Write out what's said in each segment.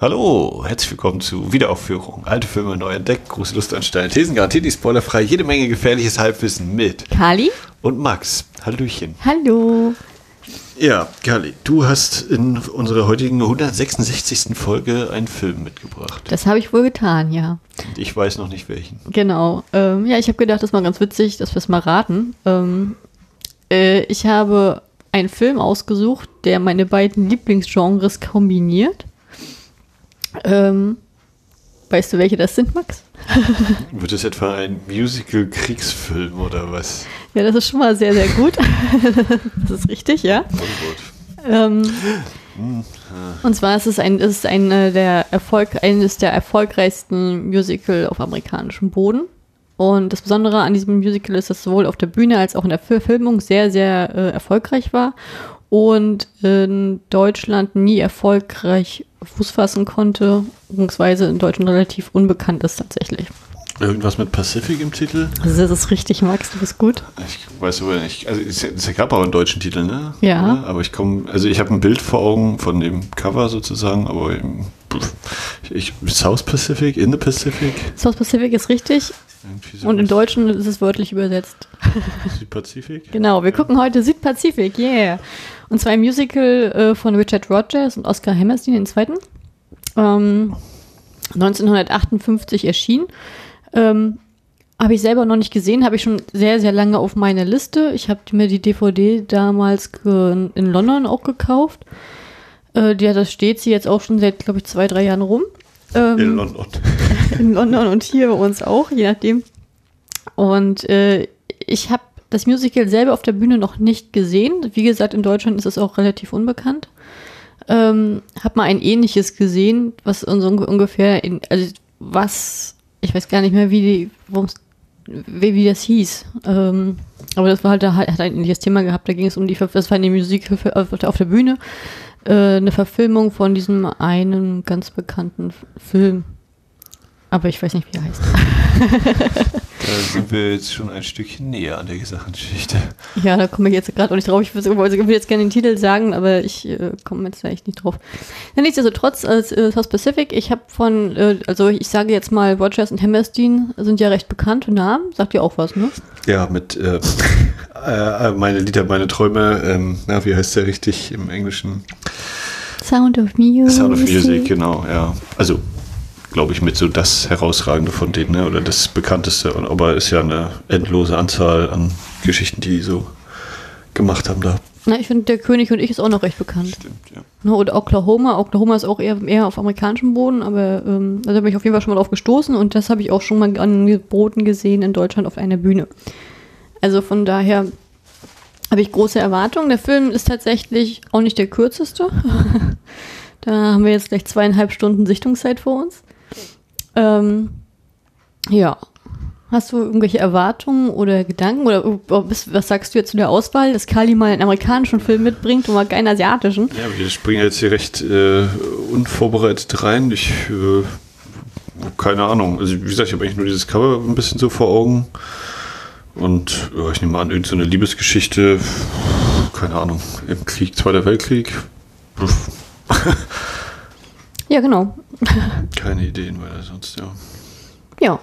Hallo, herzlich willkommen zu Wiederaufführung. Alte Filme neu entdeckt, große Lust an steilen Thesen, garantiert die spoilerfrei, jede Menge gefährliches Halbwissen mit Kali? und Max. Hallöchen. Hallo. Ja, Kali, du hast in unserer heutigen 166. Folge einen Film mitgebracht. Das habe ich wohl getan, ja. Und ich weiß noch nicht welchen. Genau. Ähm, ja, ich habe gedacht, das ist mal ganz witzig, dass wir es mal raten. Ähm, äh, ich habe einen Film ausgesucht, der meine beiden Lieblingsgenres kombiniert. Ähm, weißt du, welche das sind, Max? Wird es etwa ein Musical-Kriegsfilm oder was? Ja, das ist schon mal sehr, sehr gut. das ist richtig, ja. Oh Gott. Ähm, und zwar ist es ein, ist ein, äh, der Erfolg, eines der erfolgreichsten Musical auf amerikanischem Boden. Und das Besondere an diesem Musical ist, dass es sowohl auf der Bühne als auch in der Fil- Filmung sehr, sehr äh, erfolgreich war und in Deutschland nie erfolgreich Fuß fassen konnte, beziehungsweise in Deutschland relativ unbekannt ist tatsächlich. Irgendwas mit Pacific im Titel? Also das ist richtig, Max, du bist gut. Ich weiß aber nicht. Also es gab auch einen deutschen Titel, ne? Ja. Aber ich komme, also ich habe ein Bild vor Augen von dem Cover sozusagen, aber im- ich, South Pacific, in the Pacific, South Pacific ist richtig irgendwie und im. Deutschen ist es wörtlich übersetzt. Südpazifik. Genau, wir gucken heute Südpazifik, yeah. Und zwar ein Musical äh, von Richard Rogers und Oscar Hammerstein, den zweiten. Ähm, 1958 erschienen. Ähm, habe ich selber noch nicht gesehen, habe ich schon sehr, sehr lange auf meiner Liste. Ich habe mir die DVD damals in London auch gekauft. Äh, die, das steht sie jetzt auch schon seit, glaube ich, zwei, drei Jahren rum. Ähm, In London. in London und hier bei uns auch, je nachdem. Und äh, ich habe das Musical selber auf der Bühne noch nicht gesehen. Wie gesagt, in Deutschland ist es auch relativ unbekannt. Ähm, hab mal ein ähnliches gesehen, was un ungefähr in, also was, ich weiß gar nicht mehr, wie die, wie, wie das hieß. Ähm, aber das war halt, hat ein ähnliches Thema gehabt. Da ging es um die, das war eine Musik auf der- Bühne, äh, eine Verfilmung von diesem einen ganz bekannten Film. Aber ich weiß nicht, wie er heißt. Da sind wir jetzt schon ein Stückchen näher an der Gesachensgeschichte. Ja, da komme ich jetzt gerade auch nicht drauf. Ich würde wollte- ich würde jetzt gerne den Titel sagen, aber ich äh, komme jetzt da echt nicht drauf. Ja, nichtsdestotrotz, als äh, South Pacific, ich habe von, äh, also ich sage jetzt mal, Rogers und Hammerstein sind ja recht bekannte Namen. Sagt ihr auch was, ne? Ja, mit äh, äh, meine Lieder, meine Träume, ähm, na, wie heißt der richtig im Englischen? Sound of Music. Sound of Music, genau, ja. Also, glaube ich, mit so das Herausragende von denen, ne? oder das bekannteste. Aber ist ja eine endlose Anzahl an Geschichten, die die so gemacht haben da. Na, ich finde, Der König und ich ist auch noch recht bekannt. Stimmt, ja. Ne, Oder Oklahoma. Oklahoma ist auch eher, eher auf amerikanischem Boden, aber ähm, da bin ich auf jeden Fall schon mal drauf gestoßen und das habe ich auch schon mal angeboten gesehen in Deutschland auf einer Bühne. Also von daher habe ich große Erwartungen. Der Film ist tatsächlich auch nicht der kürzeste. da haben wir jetzt gleich zweieinhalb Stunden Sichtungszeit vor uns. Ähm, ja. Hast du irgendwelche Erwartungen oder Gedanken? Oder oh, was was sagst du jetzt zu der Auswahl, dass Kali mal einen amerikanischen Film mitbringt und mal keinen asiatischen? Ja, wir springen jetzt hier recht äh, unvorbereitet rein. Ich, äh, keine Ahnung. Also, wie gesagt, ich habe eigentlich nur dieses Cover ein bisschen so vor Augen. Und ja, ich nehme an, irgendeine so Liebesgeschichte, keine Ahnung, im Krieg, Zweiter Weltkrieg. Ja, genau. Keine Ideen weiter sonst, ja. Ja.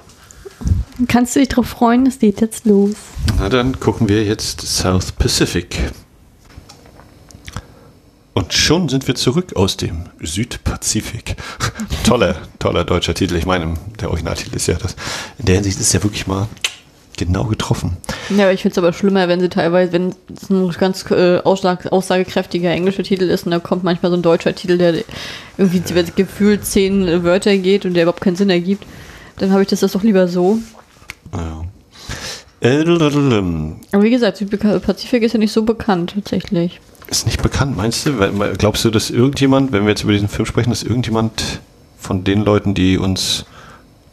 Kannst du dich drauf freuen? Es geht jetzt los. Na dann gucken wir jetzt South Pacific. Und schon sind wir zurück aus dem Südpazifik. toller, toller deutscher Titel. Ich meine, der Originaltitel ist ja das. In der Hinsicht ist ja wirklich mal genau getroffen. Ja, aber ich finde es aber schlimmer, wenn sie teilweise, wenn es ein ganz äh, aussagekräftiger englischer Titel ist und da kommt manchmal so ein deutscher Titel, der irgendwie gefühlt zehn Wörter geht und der überhaupt keinen Sinn ergibt. Dann habe ich das, das doch lieber so. Ja. Äh. Aber wie gesagt, Südpazifik ist ja nicht so bekannt tatsächlich. Ist nicht bekannt, meinst du? Glaubst du, dass irgendjemand, wenn wir jetzt über diesen Film sprechen, dass irgendjemand von den Leuten, die uns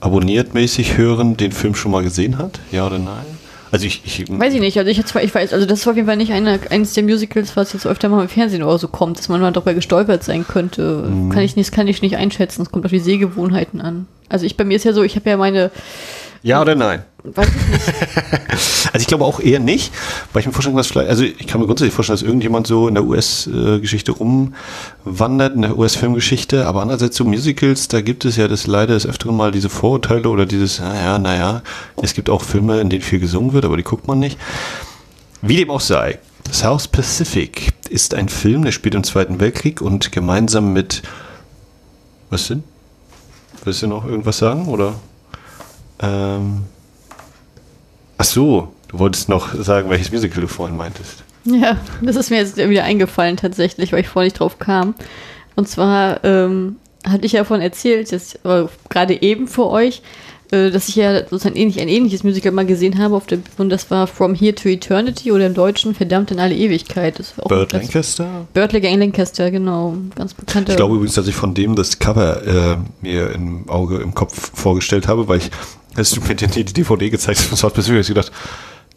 abonniert mäßig hören, den Film schon mal gesehen hat? Ja oder nein? Also ich, ich Weiß ich nicht, also ich, hab zwar, ich weiß, also das ist auf jeden Fall nicht eine, eines der Musicals, was jetzt öfter mal im Fernsehen oder so kommt, dass man mal darüber gestolpert sein könnte. Kann ich nicht, kann ich nicht einschätzen. Es kommt auf die Sehgewohnheiten an. Also ich, bei mir ist ja so, ich habe ja meine, Ja oder nein? Weiß ich nicht. also ich glaube auch eher nicht, weil ich mir vorstellen kann, dass vielleicht, also ich kann mir grundsätzlich vorstellen, dass irgendjemand so in der US-Geschichte rumwandert, in der US-Filmgeschichte, aber andererseits so Musicals, da gibt es ja das leider des Öfteren mal diese Vorurteile oder dieses, naja, naja, es gibt auch Filme, in denen viel gesungen wird, aber die guckt man nicht. Wie dem auch sei, South Pacific ist ein Film, der spielt im Zweiten Weltkrieg und gemeinsam mit, was denn? Willst du noch irgendwas sagen, oder? Ähm, Ach so, du wolltest noch sagen, welches Musical du vorhin meintest. Ja, das ist mir jetzt wieder eingefallen tatsächlich, weil ich vorhin nicht drauf kam. Und zwar ähm, hatte ich ja davon erzählt, äh, gerade eben für euch, äh, dass ich ja sozusagen ähnlich, ein ähnliches Musical mal gesehen habe auf der, und das war From Here to Eternity oder im Deutschen Verdammt in alle Ewigkeit. Das war auch Burt Lancaster? Burt Lancaster, genau. Ganz bekannter. Ich glaube übrigens, dass ich von dem das Cover äh, mir im Auge, im Kopf vorgestellt habe, weil ich als du mir die DVD gezeigt hast hast du gedacht,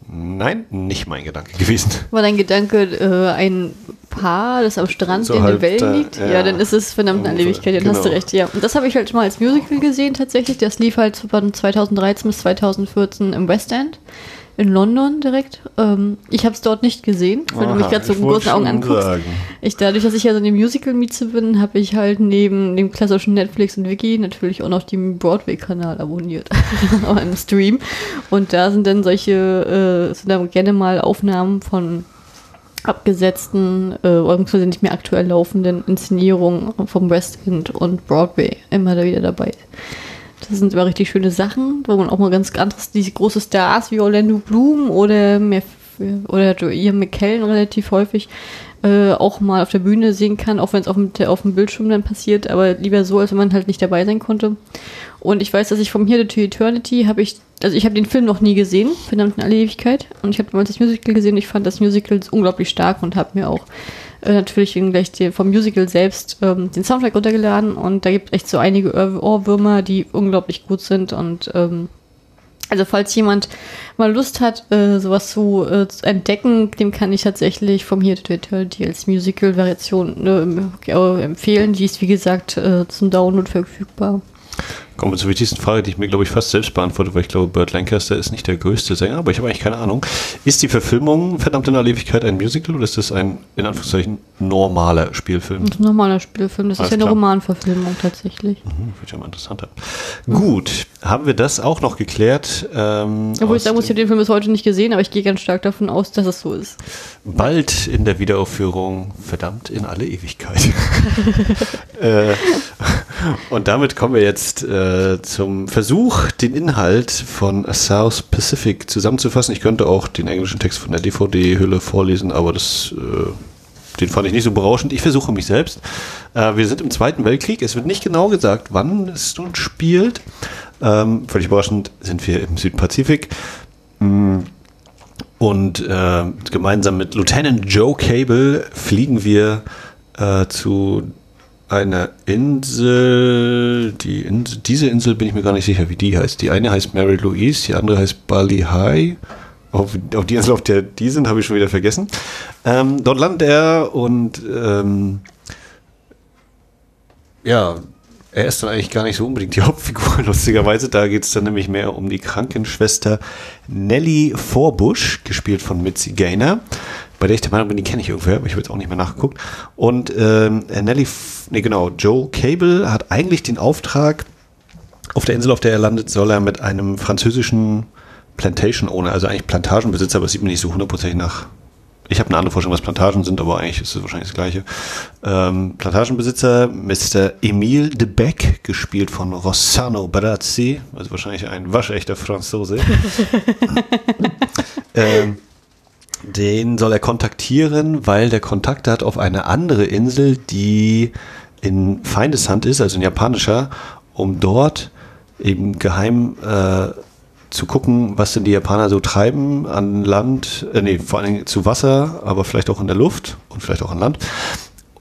nein, nicht mein Gedanke gewesen. War dein Gedanke äh, ein Paar, das am Strand so in den Wellen liegt? Ja, ja, dann ist es verdammt eine Ewigkeit, dann genau. hast du recht, ja. Und das habe ich halt mal als Musical gesehen tatsächlich. Das lief halt von 2013 bis 2014 im West End in London direkt. Ähm, ich habe es dort nicht gesehen, wenn Aha, du mich gerade so mit großen Augen anguckst. Ich, dadurch, dass ich ja so eine Musical-Mieze bin, habe ich halt neben dem klassischen Netflix und Wiki natürlich auch noch den Broadway-Kanal abonniert im Stream. Und da sind dann solche, äh, sind da gerne mal Aufnahmen von abgesetzten, äh, beziehungsweise nicht mehr aktuell laufenden Inszenierungen vom West End und Broadway immer da wieder dabei. Das sind immer richtig schöne Sachen, wo man auch mal ganz anderes, diese große Stars wie Orlando Bloom oder, mehr, oder Ian McKellen relativ häufig äh, auch mal auf der Bühne sehen kann, auch wenn es auf auf dem Bildschirm dann passiert, aber lieber so, als wenn man halt nicht dabei sein konnte. Und ich weiß, dass ich vom Here to Eternity habe ich, also ich habe den Film noch nie gesehen, verdammt in alle Ewigkeit. Und ich habe damals das Musical gesehen. Ich fand das Musical unglaublich stark und habe mir auch natürlich gleich die, vom Musical selbst ähm, den Soundtrack runtergeladen. Und da gibt es echt so einige Ohrwürmer, die unglaublich gut sind. Und ähm, also falls jemand mal Lust hat, äh, sowas zu, äh, zu, entdecken, dem kann ich tatsächlich vom Here to Eternity als Musical-Variation äh, empfehlen. Die ist wie gesagt äh, zum Download verfügbar. Kommen wir zur wichtigsten Frage, die ich mir, glaube ich, fast selbst beantworte, weil ich glaube, Burt Lancaster ist nicht der größte Sänger, aber ich habe eigentlich keine Ahnung. Ist die Verfilmung verdammt in der Ewigkeit ein Musical oder ist das ein, in Anführungszeichen, normaler Spielfilm? Ein normaler Spielfilm, das Alles ist ja eine klar. Romanverfilmung tatsächlich. Mhm, wird ja mal interessanter. Mhm. Gut, haben wir das auch noch geklärt? Ähm, Obwohl ich sagen muss, ich habe den Film bis heute nicht gesehen, aber ich gehe ganz stark davon aus, dass es so ist. Bald in der Wiederaufführung, verdammt in alle Ewigkeit. äh, und damit kommen wir jetzt äh, zum Versuch, den Inhalt von South Pacific zusammenzufassen. Ich könnte auch den englischen Text von der DVD-Hülle vorlesen, aber das, äh, den fand ich nicht so berauschend. Ich versuche mich selbst. Äh, wir sind im Zweiten Weltkrieg. Es wird nicht genau gesagt, wann es nun spielt. Ähm, völlig überraschend sind wir im Südpazifik. Mm. Und äh, gemeinsam mit Lieutenant Joe Cable fliegen wir äh, zu eine Insel, die Insel, diese Insel bin ich mir gar nicht sicher, wie die heißt. Die eine heißt Mary Louise, die andere heißt Bali High. Auf, auf die Insel, auf der die sind, habe ich schon wieder vergessen. Ähm, dort landet er und ähm, ja, er ist dann eigentlich gar nicht so unbedingt die Hauptfigur, lustigerweise. Da geht es dann nämlich mehr um die Krankenschwester Nellie Vorbusch, gespielt von Mitzi Gaynor bei der ich der Meinung bin, die kenne ich irgendwer, aber ich habe jetzt auch nicht mehr nachgeguckt. Und ähm, Nelly, nee genau, Joe Cable hat eigentlich den Auftrag, auf der Insel, auf der er landet, soll er mit einem französischen Plantation Owner, also eigentlich Plantagenbesitzer, aber es sieht mir nicht so hundertprozentig nach. Ich habe eine andere Vorstellung, was Plantagen sind, aber eigentlich ist es wahrscheinlich das Gleiche. Ähm, Plantagenbesitzer Mr. Emile de Beck, gespielt von Rossano Brazzi, also wahrscheinlich ein waschechter Franzose. ähm, den soll er kontaktieren, weil der Kontakt hat auf eine andere Insel, die in Feindeshand ist, also in japanischer, um dort eben geheim äh, zu gucken, was denn die Japaner so treiben an Land, äh, nee, vor allem zu Wasser, aber vielleicht auch in der Luft und vielleicht auch an Land.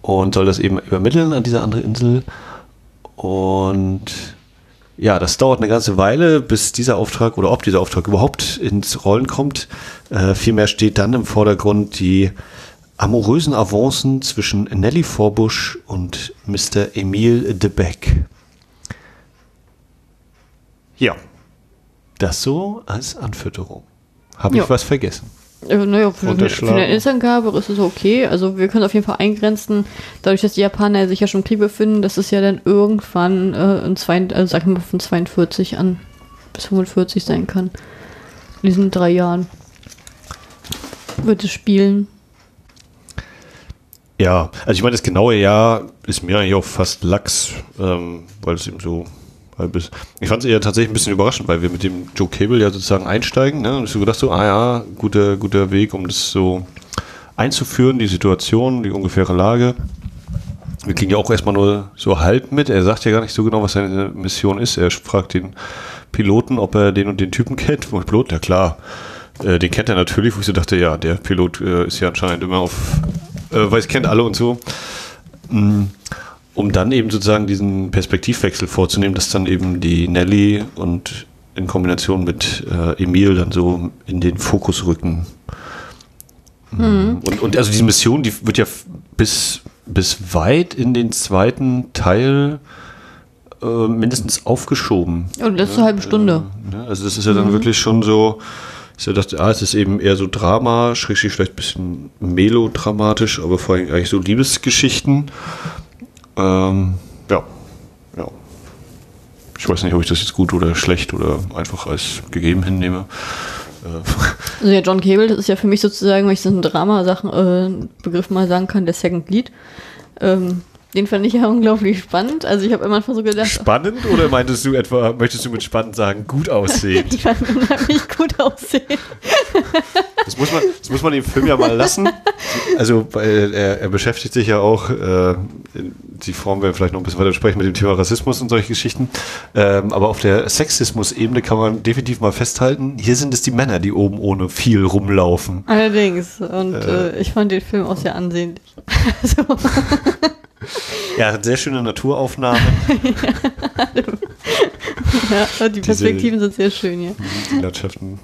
Und soll das eben übermitteln an diese andere Insel. Und ja, das dauert eine ganze Weile, bis dieser Auftrag oder ob dieser Auftrag überhaupt ins Rollen kommt. Äh, vielmehr steht dann im Vordergrund die amorösen Avancen zwischen Nelly Vorbusch und Mr. Emile de Beck. Ja. Das so als Anfütterung. Habe ich was vergessen? Äh, naja, für, für eine Innesangabe ist es okay. Also wir können auf jeden Fall eingrenzen, dadurch, dass die Japaner sich ja schon im Krieg befinden, dass es ja dann irgendwann äh, in zwei, also sag ich mal von 42 an bis 45 sein kann. In diesen drei Jahren wird es spielen. Ja, also ich meine, das genaue Jahr ist mir eigentlich auch fast Lachs, ähm, weil es eben so. Ich fand es eher tatsächlich ein bisschen überraschend, weil wir mit dem Joe Cable ja sozusagen einsteigen. Ne? Und ich so gedacht so, ah ja, guter, guter Weg, um das so einzuführen, die Situation, die ungefähre Lage. Wir kriegen ja auch erstmal nur so halb mit. Er sagt ja gar nicht so genau, was seine Mission ist. Er fragt den Piloten, ob er den und den Typen kennt. Und Pilot, ja klar, äh, den kennt er natürlich. Wo ich so dachte, ja, der Pilot äh, ist ja anscheinend immer auf, äh, weiß, kennt alle und so. Mm, Um dann eben sozusagen diesen Perspektivwechsel vorzunehmen, dass dann eben die Nelly und in Kombination mit äh, Emil dann so in den Fokus rücken. Und, und also diese Mission, die wird ja bis, bis weit in den zweiten Teil äh, mindestens aufgeschoben. Und das ist eine halbe Stunde. Ne? Also das ist ja dann wirklich schon so, ich dachte, ah, es ist eben eher so Drama, schrägstrich vielleicht ein bisschen melodramatisch, aber vor allem eigentlich so Liebesgeschichten. Ähm, ja, ja. Ich weiß nicht, ob ich das jetzt gut oder schlecht oder einfach als gegeben hinnehme. Also ja, John Cable, das ist ja für mich sozusagen, wenn ich so einen Drama-Sachen äh, mal sagen kann, der Second Lead. Ähm, den fand ich ja unglaublich spannend. Also ich habe immer so gedacht, Spannend oder meintest du etwa, möchtest du mit spannend sagen, gut aussehen? die fand unheimlich gut aussehen. Das muss man, das muss man dem Film ja mal lassen. Also weil er, er beschäftigt sich ja auch, äh, die Form werden wir vielleicht noch ein bisschen weiter sprechen mit dem Thema Rassismus und solche Geschichten. Ähm, aber auf der Sexismus-Ebene kann man definitiv mal festhalten, hier sind es die Männer, die oben ohne viel rumlaufen. Allerdings. Und äh, ich fand den Film auch sehr ansehnlich. so. Ja, sehr schöne Naturaufnahmen, Ja, die Perspektiven sind sehr schön hier. die Landschaften.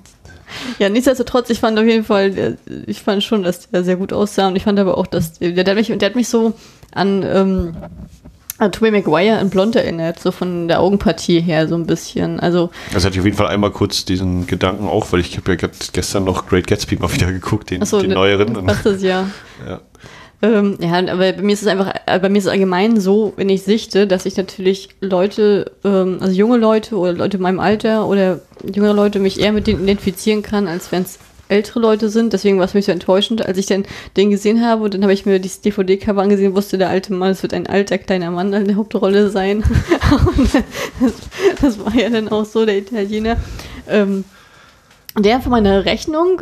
Ja, nichtsdestotrotz, ich fand auf jeden Fall, der- ich fand schon, dass der sehr gut aussah und ich fand aber auch, dass der, der, hat, mich, der hat mich so an, ähm, an Tobey Maguire in Blond erinnert, so von der Augenpartie her so ein bisschen. Also, Also hatte ich auf jeden Fall einmal kurz diesen Gedanken auch, weil ich habe ja gestern noch Great Gatsby mal wieder geguckt, den, achso, den ne- neueren. Passt das ja. ja. Ähm, ja, aber bei mir ist es einfach, äh, bei mir ist es allgemein so, wenn ich sichte, dass ich natürlich Leute, ähm, also junge Leute oder Leute in meinem Alter oder jüngere Leute mich eher mit denen identifizieren kann, als wenn es ältere Leute sind. Deswegen war es mich so enttäuschend, als ich dann den gesehen habe und dann habe ich mir dieses DVD-Cover angesehen, wusste der alte Mann, es wird ein alter kleiner Mann in der Hauptrolle sein. das, das war ja dann auch so, der Italiener. Ähm, der von meiner Rechnung,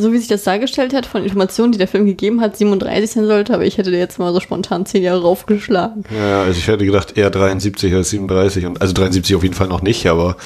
so wie sich das dargestellt hat, von Informationen, die der Film gegeben hat, 37 sein sollte, aber ich hätte jetzt mal so spontan 10 Jahre raufgeschlagen. Ja, also ich hätte gedacht eher 73 als 37 und also 73 auf jeden Fall noch nicht, aber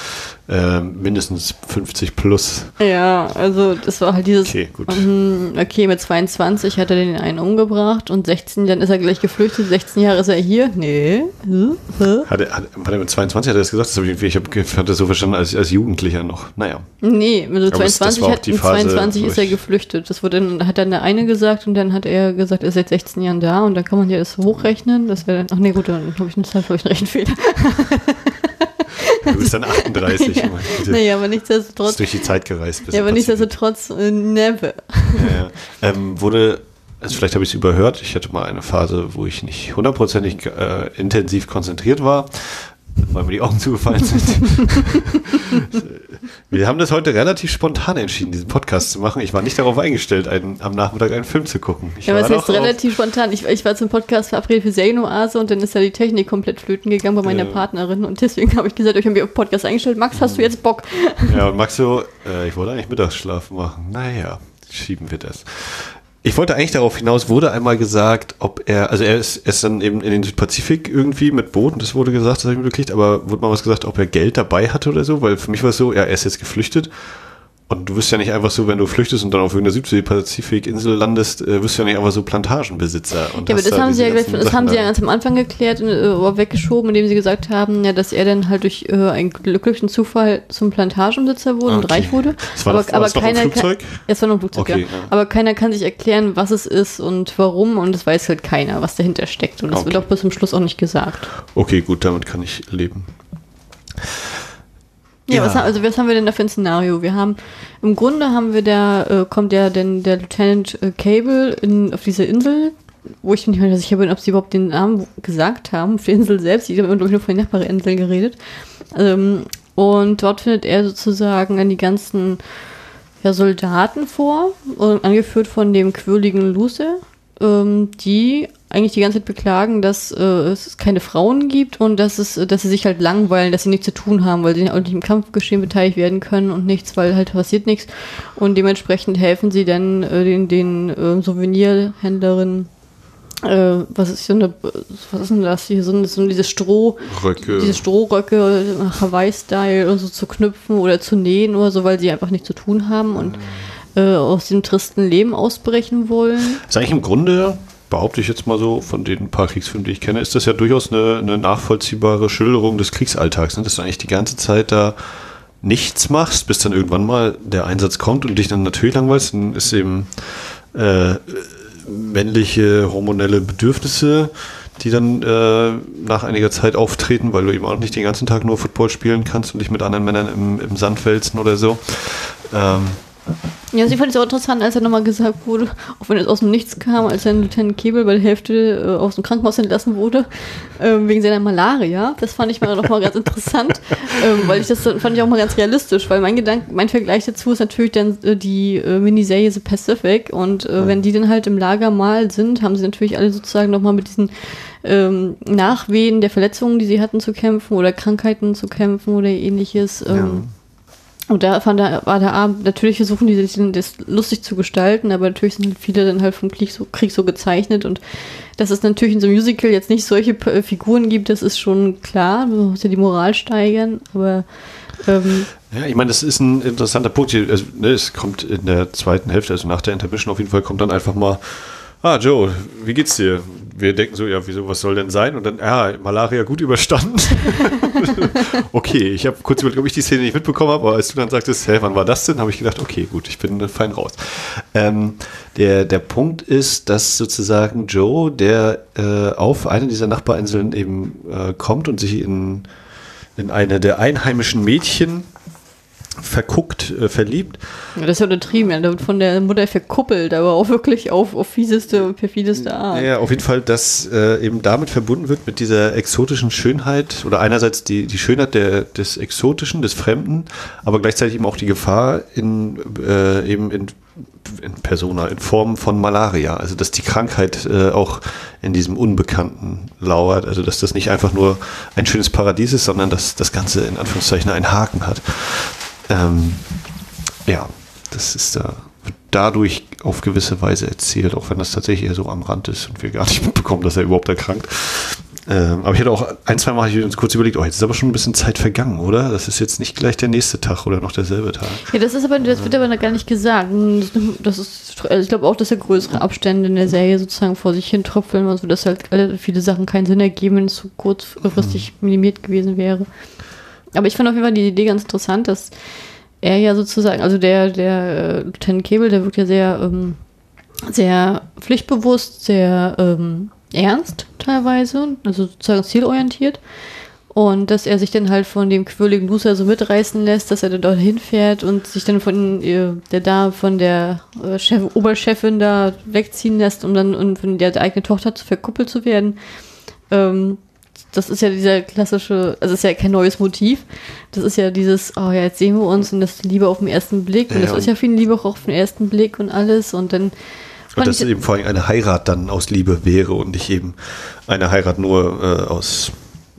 ähm, mindestens 50 plus. Ja, also das war halt dieses, Okay, gut. mhm, okay, mit 22 hat er den einen umgebracht und 16, dann ist er gleich geflüchtet, 16 Jahre ist er hier. Nee. Hä? Hä? Hat er, hat, hat er mit 22 hat er das gesagt? Das hab ich ich habe hab das so verstanden als, als Jugendlicher noch. Naja. Nee, das 22, war auch hat, mit Phase, 22 wo ist er geflüchtet. Das wurde dann, hat dann der eine gesagt und dann hat er gesagt, er ist seit 16 Jahren da und dann kann man ja das hochrechnen. Das wäre dann, ach nee, gut, dann habe ich eine Zahl, habe ich einen Rechenfehler. Du bist dann 38. Ja. Naja, aber Bist nichtsdestotrotz, durch die Zeit gereist. bist ja, aber nichtsdestotrotz, äh, never. Ja, ja. Ähm, wurde, also vielleicht habe ich es überhört, ich hatte mal eine Phase, wo ich nicht hundertprozentig äh, intensiv konzentriert war, weil mir die Augen zugefallen sind. Wir haben das heute relativ spontan entschieden, diesen Podcast zu machen. Ich war nicht darauf eingestellt, einen, am Nachmittag einen Film zu gucken. Ich Ja, es heißt relativ spontan. Ich, ich war zum Podcast verabredet für Serienoase und dann ist ja die Technik komplett flöten gegangen bei meiner Ja. Partnerin und deswegen habe ich gesagt, ich habe mir auf Podcast eingestellt. Max, hast du jetzt Bock? Ja, und Max so, äh, ich wollte eigentlich Mittagsschlaf machen. Naja, schieben wir das. Ich wollte eigentlich darauf hinaus, wurde einmal gesagt, ob er, also er ist, er ist dann eben in den Südpazifik irgendwie mit Boot, und das wurde gesagt, das habe ich mitgekriegt, aber wurde mal was gesagt, ob er Geld dabei hatte oder so, weil für mich war es so, ja, er ist jetzt geflüchtet und du wirst ja nicht einfach so, wenn du flüchtest und dann auf irgendeiner Südsee-Pazifik-Insel landest, äh, wirst du ja nicht einfach so Plantagenbesitzer. Und Ja, aber das da haben sie ja gleich, das Sachen haben sie ja ganz am Anfang geklärt und äh, weggeschoben, indem sie gesagt haben, ja, dass er dann halt durch äh, einen glücklichen Zufall zum Plantagenbesitzer wurde und Okay. reich wurde. Das war aber das keiner Flugzeug? Kann, ja, es war noch ein Flugzeug, Okay, ja. ja. Aber keiner kann sich erklären, was es ist und warum und es weiß halt keiner, was dahinter steckt. Und das wird Okay. auch bis zum Schluss auch nicht gesagt. Okay, gut, damit kann ich leben. Ja, Ja. Was, haben- also was haben wir denn da für ein Szenario? Wir haben, im Grunde haben wir da, äh, kommt ja denn der Lieutenant äh, Cable in, auf diese Insel, wo ich mir nicht mehr sicher bin, ob sie überhaupt den Namen gesagt haben, auf der Insel selbst. Die haben immer, ich, nur von den Nachbarinseln geredet. Ähm, und dort findet er sozusagen dann die ganzen ja, Soldaten vor, angeführt von dem quirligen Luce, ähm, die eigentlich die ganze Zeit beklagen, dass äh, es keine Frauen gibt und dass es, dass sie sich halt langweilen, dass sie nichts zu tun haben, weil sie auch nicht im Kampfgeschehen beteiligt werden können und nichts, weil halt passiert nichts. Und dementsprechend helfen sie dann äh, den, den äh, Souvenirhändlerinnen, äh, was ist so eine, was ist denn das hier, so, so diese Stroh, Röcke. diese Strohröcke, Hawaii-Style und so zu knüpfen oder zu nähen oder so, weil sie einfach nichts zu tun haben und äh, aus dem tristen Leben ausbrechen wollen. Ist eigentlich im Grunde, behaupte ich jetzt mal so, von den paar Kriegsfilmen, die ich kenne, ist das ja durchaus eine, eine nachvollziehbare Schilderung des Kriegsalltags, ne? dass du eigentlich die ganze Zeit da nichts machst, bis dann irgendwann mal der Einsatz kommt und dich dann natürlich langweilst, dann ist eben äh, männliche hormonelle Bedürfnisse, die dann äh, nach einiger Zeit auftreten, weil du eben auch nicht den ganzen Tag nur Football spielen kannst und dich mit anderen Männern im, im Sand wälzen oder so. Ähm, Ja, sie fand es auch interessant, als er nochmal gesagt wurde, auch wenn es aus dem Nichts kam, als ein Lieutenant Kebel bei der Hälfte äh, aus dem Krankenhaus entlassen wurde, ähm, wegen seiner Malaria. Das fand ich mal nochmal ganz interessant, ähm, weil ich das fand ich auch mal ganz realistisch, weil mein Gedanke, mein Vergleich dazu ist natürlich dann äh, die äh, Miniserie The Pacific und äh, wenn die dann halt im Lager mal sind, haben sie natürlich alle sozusagen nochmal mit diesen ähm, Nachwehen der Verletzungen, die sie hatten, zu kämpfen oder Krankheiten zu kämpfen oder ähnliches. Ähm, und da fand er, war der Abend, natürlich versuchen die das lustig zu gestalten, aber natürlich sind viele dann halt vom Krieg so, Krieg so gezeichnet und dass es natürlich in so einem Musical jetzt nicht solche P- Figuren gibt, das ist schon klar, man muss ja die Moral steigern, aber ähm, Ja, ich meine, das ist ein interessanter Punkt. Hier, also, ne, es kommt in der zweiten Hälfte, also nach der Intermission auf jeden Fall, kommt dann einfach mal, ah, Joe, wie geht's dir? Wir denken so, ja, wieso, was soll denn sein? Und dann, ja, Malaria gut überstanden. okay, ich habe kurz überlegt, ob ich die Szene nicht mitbekommen habe, aber als du dann sagtest, hä, wann war das denn, habe ich gedacht, okay, gut, ich bin fein raus. Ähm, der, der Punkt ist, dass sozusagen Joe, der äh, auf eine dieser Nachbarinseln eben äh, kommt und sich in, in eine der einheimischen Mädchen verguckt, äh, verliebt. das ist ja untertrieben, ja, da wird von der Mutter verkuppelt, aber auch wirklich auf, auf fieseste, perfideste Art. Ja, auf jeden Fall, dass äh, eben damit verbunden wird mit dieser exotischen Schönheit oder einerseits die, die Schönheit der, des Exotischen, des Fremden, aber gleichzeitig eben auch die Gefahr in äh, eben in, in Persona, in Form von Malaria. Also dass die Krankheit äh, auch in diesem Unbekannten lauert. Also dass das nicht einfach nur ein schönes Paradies ist, sondern dass das Ganze in Anführungszeichen einen Haken hat. Ähm, ja, das ist da wird dadurch auf gewisse Weise erzählt, auch wenn das tatsächlich eher so am Rand ist und wir gar nicht mitbekommen, dass er überhaupt erkrankt. Ähm, aber ich hatte auch ein, zwei Mal ich uns kurz überlegt, oh, jetzt ist aber schon ein bisschen Zeit vergangen, oder? Das ist jetzt nicht gleich der nächste Tag oder noch derselbe Tag. Ja, das ist aber, das wird aber noch gar nicht gesagt. Das ist, ich glaube auch, dass ja größere Abstände in der Serie sozusagen vor sich hin tröpfeln, also dass halt viele Sachen keinen Sinn ergeben, wenn es zu kurzfristig minimiert gewesen wäre. Aber ich fand auf jeden Fall die Idee ganz interessant, dass er ja sozusagen, also der, der äh, Lieutenant Cable, der wirkt ja sehr, ähm, sehr pflichtbewusst, sehr ähm, ernst teilweise, also sozusagen zielorientiert. Und dass er sich dann halt von dem quirligen Loser so mitreißen lässt, dass er dann dort hinfährt und sich dann von äh, der da von der äh, Chef, Oberchefin da wegziehen lässt, um dann um von der eigene Tochter zu verkuppelt zu werden. Ähm, das ist ja dieser klassische, also es ist ja kein neues Motiv. Das ist ja dieses, oh ja, jetzt sehen wir uns und das ist Liebe auf den ersten Blick. Und Ja, das ist ja viel Liebe auch auf den ersten Blick und alles. Und dann Und dass eben vor allem eine Heirat dann aus Liebe wäre und nicht eben eine Heirat nur äh, aus,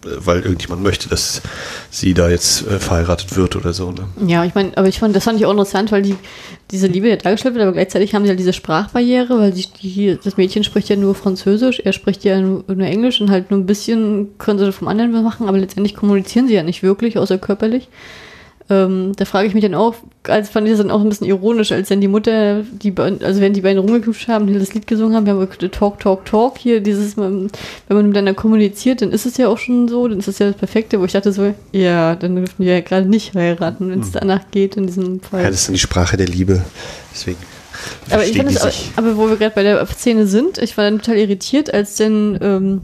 weil irgendjemand möchte, dass sie da jetzt äh, verheiratet wird oder so. Ne? Ja, ich meine, aber ich fand, das fand ich auch interessant, weil die, diese Liebe ja dargestellt wird, aber gleichzeitig haben sie halt diese Sprachbarriere, weil die, die, das Mädchen spricht ja nur Französisch, er spricht ja nur, nur Englisch und halt nur ein bisschen können sie vom anderen was machen, aber letztendlich kommunizieren sie ja nicht wirklich, außer körperlich. Ähm, da frage ich mich dann auch, als fand ich das dann auch ein bisschen ironisch, als dann die Mutter, die, also wenn die beiden rumgeknutscht haben, die das Lied gesungen haben, wir haben gesagt, Talk, Talk, Talk, hier dieses, wenn man miteinander kommuniziert, dann ist es ja auch schon so, dann ist es ja das Perfekte, wo ich dachte so, ja, dann dürfen wir ja gerade nicht heiraten, wenn es danach geht in diesem Fall. Ja, das ist dann die Sprache der Liebe. Deswegen. Aber ich fand es, aber, aber wo wir gerade bei der Szene sind, ich war dann total irritiert, als dann ähm,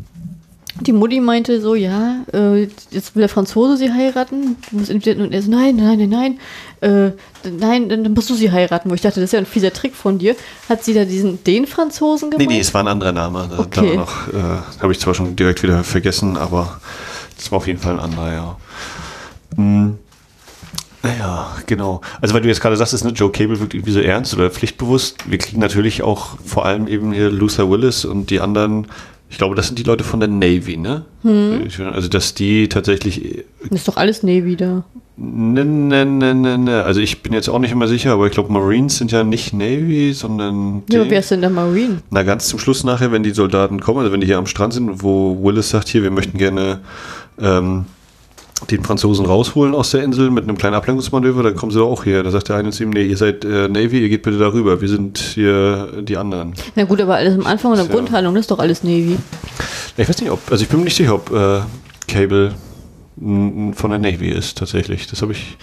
die Mutti meinte so, ja, äh, jetzt will der Franzose sie heiraten. Du musst entweder, und er so, nein, nein, nein, nein, äh, nein, dann musst du sie heiraten. Wo ich dachte, das ist ja ein fieser Trick von dir. Hat sie da diesen, den Franzosen gemacht? Nee, nee, es war ein anderer Name. Da, okay. noch, äh, habe ich zwar schon direkt wieder vergessen, aber das war auf jeden Fall ein anderer, ja. Hm. Naja, genau. Also weil du jetzt gerade sagst, ist ne, Joe Cable wirkt irgendwie so ernst oder pflichtbewusst. Wir kriegen natürlich auch vor allem eben hier Luther Willis und die anderen ich glaube, das sind die Leute von der Navy, ne? Hm. Also, dass die tatsächlich. Das ist doch alles Navy da. Ne, ne, ne, ne, ne. Also, ich bin jetzt auch nicht immer sicher, aber ich glaube, Marines sind ja nicht Navy, sondern. Ja, wer ist denn der Marine? Na, ganz zum Schluss nachher, wenn die Soldaten kommen, also wenn die hier am Strand sind, wo Willis sagt, hier, wir möchten gerne. Ähm, den Franzosen rausholen aus der Insel mit einem kleinen Ablenkungsmanöver, dann kommen sie auch hier. Da sagt der eine zu ihm, nee, ihr seid äh, Navy, ihr geht bitte darüber, wir sind hier die anderen. Na gut, aber alles am Anfang und der. Grundhandlung, das ist doch alles Navy. Ich weiß nicht, ob, also ich bin mir nicht sicher, ob äh, Cable von der Navy ist, tatsächlich. Das habe ich,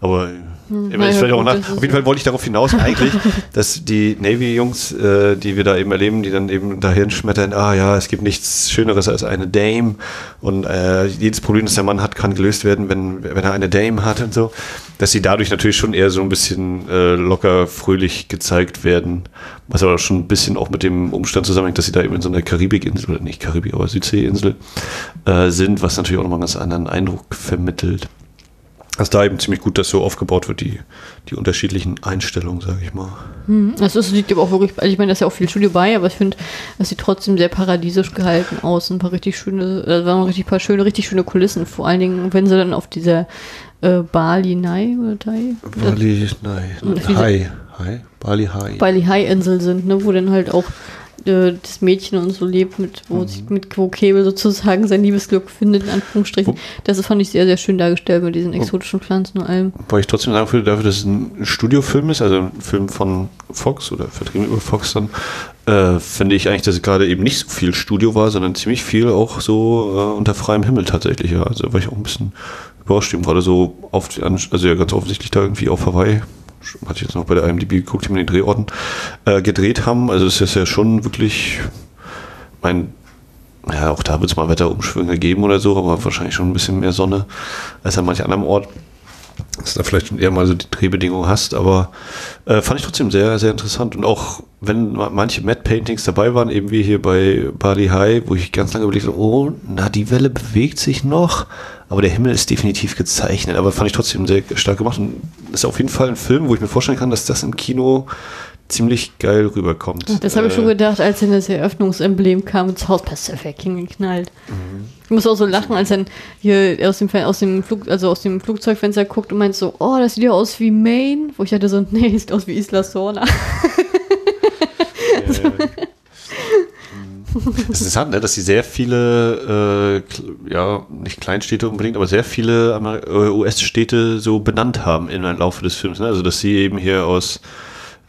aber hm, ja, nach, auf jeden Fall wollte ich darauf hinaus eigentlich, dass die Navy-Jungs, äh, die wir da eben erleben, die dann eben dahin schmettern, ah ja, es gibt nichts Schöneres als eine Dame und äh, jedes Problem, das der Mann hat, kann gelöst werden, wenn, wenn er eine Dame hat und so, dass sie dadurch natürlich schon eher so ein bisschen äh, locker, fröhlich gezeigt werden, was aber schon ein bisschen auch mit dem Umstand zusammenhängt, dass sie da eben in so einer Karibikinsel, nicht Karibik, aber Südseeinsel äh, sind, was natürlich auch nochmal einen ganz anderen Eindruck vermittelt dass da eben ziemlich gut das so aufgebaut wird, die, die unterschiedlichen Einstellungen, sage ich mal. Hm, also es sieht aber auch wirklich, also ich meine, da ist ja auch viel Studio bei, aber ich finde, es sieht trotzdem sehr paradiesisch gehalten aus. Ein paar richtig schöne, da waren richtig paar schöne, richtig schöne Kulissen, vor allen Dingen, wenn sie dann auf dieser äh, Bali Nai oder Thai? Bali Nai. Hai. Hai. Bali Hai. Bali Hai Insel sind, ne, wo dann halt auch äh, das Mädchen und so lebt, mit, wo, mhm. sich, mit wo Cable sozusagen sein Liebesglück findet, in Anführungsstrichen. Das fand ich sehr, sehr schön dargestellt mit diesen exotischen Pflanzen und allem. Weil ich trotzdem sagen würde, dafür, dass es ein Studiofilm ist, also ein Film von Fox oder vertrieben über Fox dann, äh, finde ich eigentlich, dass es gerade eben nicht so viel Studio war, sondern ziemlich viel auch so äh, unter freiem Himmel tatsächlich. Ja. Also war ich auch ein bisschen überrascht, gerade so oft, also ja ganz offensichtlich da irgendwie auf Hawaii hatte ich jetzt noch bei der IMDb geguckt, die mir den Drehorten äh, gedreht haben. Also es ist ja schon wirklich, mein, ja, auch da wird es mal Wetterumschwünge geben oder so, aber wahrscheinlich schon ein bisschen mehr Sonne als an manch anderem Ort. Dass du da vielleicht eher mal so die Drehbedingungen hast, aber äh, fand ich trotzdem sehr, sehr interessant. Und auch wenn manche Matte Paintings dabei waren, eben wie hier bei Bali High, wo ich ganz lange überlegt habe, oh, na, die Welle bewegt sich noch aber der Himmel ist definitiv gezeichnet. Aber fand ich trotzdem sehr stark gemacht. Und ist auf jeden Fall ein Film, wo ich mir vorstellen kann, dass das im Kino ziemlich geil rüberkommt. Das habe ich schon äh, gedacht, als dann das Eröffnungsemblem kam und das Haus Pacific hingeknallt. Mhm. Ich muss auch so lachen, als dann hier aus dem, aus dem Flug, also aus dem Flugzeugfenster guckt und meint so, oh, das sieht ja aus wie Maine. Wo ich hatte so, nee, sieht aus wie Isla Sorna. Ja, ja. Das ist interessant, ne, dass sie sehr viele, äh, ja, nicht Kleinstädte unbedingt, aber sehr viele äh, US-Städte so benannt haben im Laufe des Films. Ne? Also, dass sie eben hier aus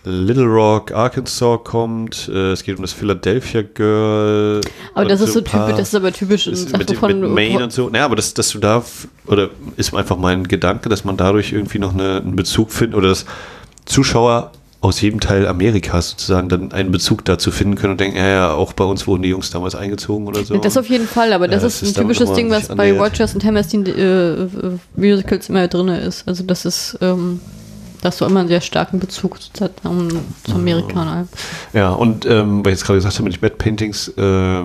Little Rock, Arkansas kommt. Äh, es geht um das Philadelphia Girl. Aber das ist so typisch, das ist aber typisch ist mit, von, mit Maine und so. Naja, aber dass, dass du da, oder ist einfach mein Gedanke, dass man dadurch irgendwie noch eine, einen Bezug findet oder dass Zuschauer aus jedem Teil Amerikas sozusagen dann einen Bezug dazu finden können und denken, ja, ja, auch bei uns wurden die Jungs damals eingezogen oder so. Das auf jeden Fall, aber das, ja, das ist ein typisches Ding, was bei Rogers und Hammerstein äh, äh, Musicals immer drin ist. Also das ist, ähm, da hast du immer einen sehr starken Bezug zu, um, zu Amerikanern. Ja, und ähm, weil ich jetzt gerade gesagt habe, mit den Matte Paintings, äh,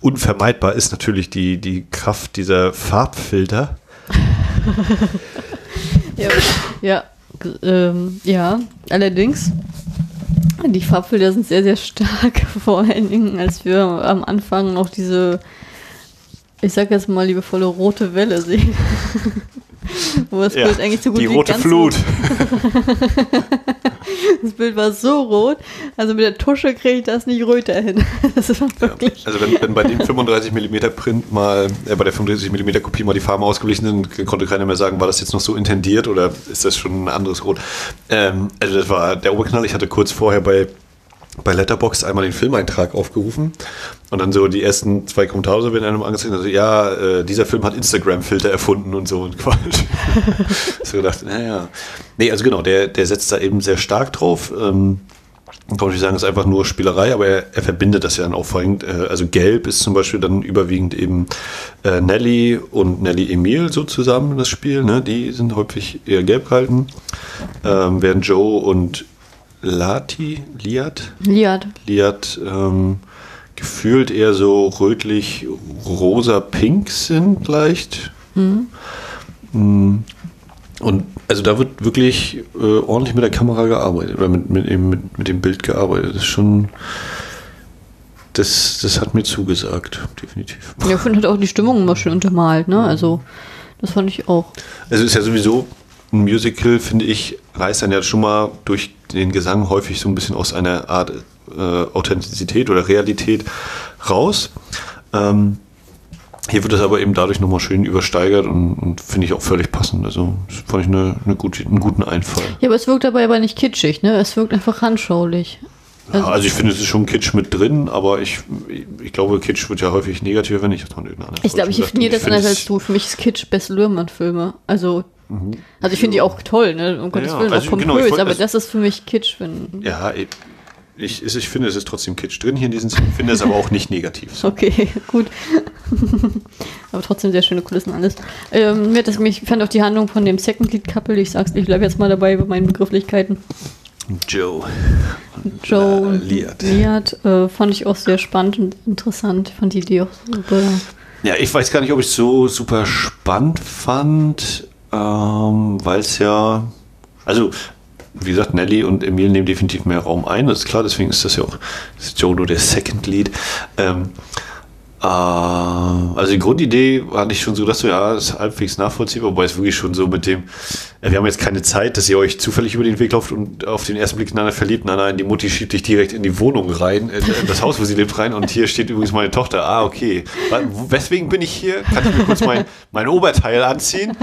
unvermeidbar ist natürlich die, die Kraft dieser Farbfilter. ja, ja ähm, ja, allerdings. Die Farbfilter sind sehr, sehr stark, vor allen Dingen, als wir am Anfang noch diese, ich sag jetzt mal, liebevolle rote Welle sehen. Wo das ja, Bild eigentlich so gut Die rote Flut. das Bild war so rot, also mit der Tusche kriege ich das nicht röter hin. Das ist wirklich. Ja, also wenn, wenn bei dem 35 mm Print mal, äh, bei der 35 mm Kopie mal die Farben ausgeglichen sind, konnte keiner mehr sagen, war das jetzt noch so intendiert oder ist das schon ein anderes Rot? Ähm, also das war der Oberknall. Ich hatte kurz vorher bei bei Letterboxd einmal den Filmeintrag aufgerufen und dann so die ersten zwei Kommentare werden einem angezeigt, also ja, äh, dieser Film hat Instagram-Filter erfunden und so und Quatsch. so gedacht, naja. Nee, also genau, der, der setzt da eben sehr stark drauf. Ähm, kann natürlich sagen, ist einfach nur Spielerei, aber er, er verbindet das ja dann auffallend. Äh, also gelb ist zum Beispiel dann überwiegend eben äh, Nelly und Nelly Emil so zusammen das Spiel. Ne? Die sind häufig eher gelb gehalten. Ähm, während Joe und Lati, Liat, Liat. Liat ähm, gefühlt eher so rötlich rosa-pink sind leicht. Mm. Und also da wird wirklich äh, ordentlich mit der Kamera gearbeitet oder mit, mit, eben mit, mit dem Bild gearbeitet. Das ist schon. Das, das hat mir zugesagt, definitiv. Ja, ich finde halt auch die Stimmung immer schön untermalt, ne? Also, das fand ich auch. Also ist ja sowieso ein Musical, finde ich, reißt dann ja schon mal durch den Gesang häufig so ein bisschen aus einer Art äh, Authentizität oder Realität raus. Ähm, hier wird es aber eben dadurch nochmal schön übersteigert und, und finde ich auch völlig passend. Also das fand ich eine, eine gute, einen guten Einfall. Ja, aber es wirkt dabei aber nicht kitschig, ne? Es wirkt einfach handschaulich. Also, ja, also ich finde, es ist schon Kitsch mit drin, aber ich, ich glaube, Kitsch wird ja häufig negativ, wenn ich das von irgendeiner Ich glaube, ich definiere das anders als du. Für mich ist Kitsch Bess Luhrmann-Filme. Also, mhm. also ich finde die auch toll, ne? Um Gottes ja, Willen, also, auch pompös, genau, aber das ist für mich Kitsch. Wenn ja, ich, ich finde, es ist trotzdem Kitsch drin hier in diesem Film, finde es aber auch nicht negativ. So. Okay, gut. aber trotzdem sehr schöne Kulissen alles. Ähm, mir das, ich fand auch die Handlung von dem Second Lead Couple, ich sag's, ich bleibe jetzt mal dabei bei meinen Begrifflichkeiten. Joe. Joe Liat. Liat äh, fand ich auch sehr spannend und interessant. Fand die Idee auch super. Ja, ich weiß gar nicht, ob ich es so super spannend fand, ähm, weil es ja, also wie gesagt, Nelly und Emil nehmen definitiv mehr Raum ein, das ist klar, deswegen ist das ja auch ist Joe nur der Second Lead. Ähm, äh, also die Grundidee war nicht schon so, dass du ja, ist halbwegs nachvollziehbar, wobei es wirklich schon so mit dem, äh, wir haben jetzt keine Zeit, dass ihr euch zufällig über den Weg lauft und auf den ersten Blick ineinander verliebt. Nein, nein, die Mutti schiebt dich direkt in die Wohnung rein, in, in das Haus, wo sie lebt, rein und hier steht übrigens meine Tochter. Ah, okay. Weswegen bin ich hier? Kann ich mir kurz mein, mein Oberteil anziehen?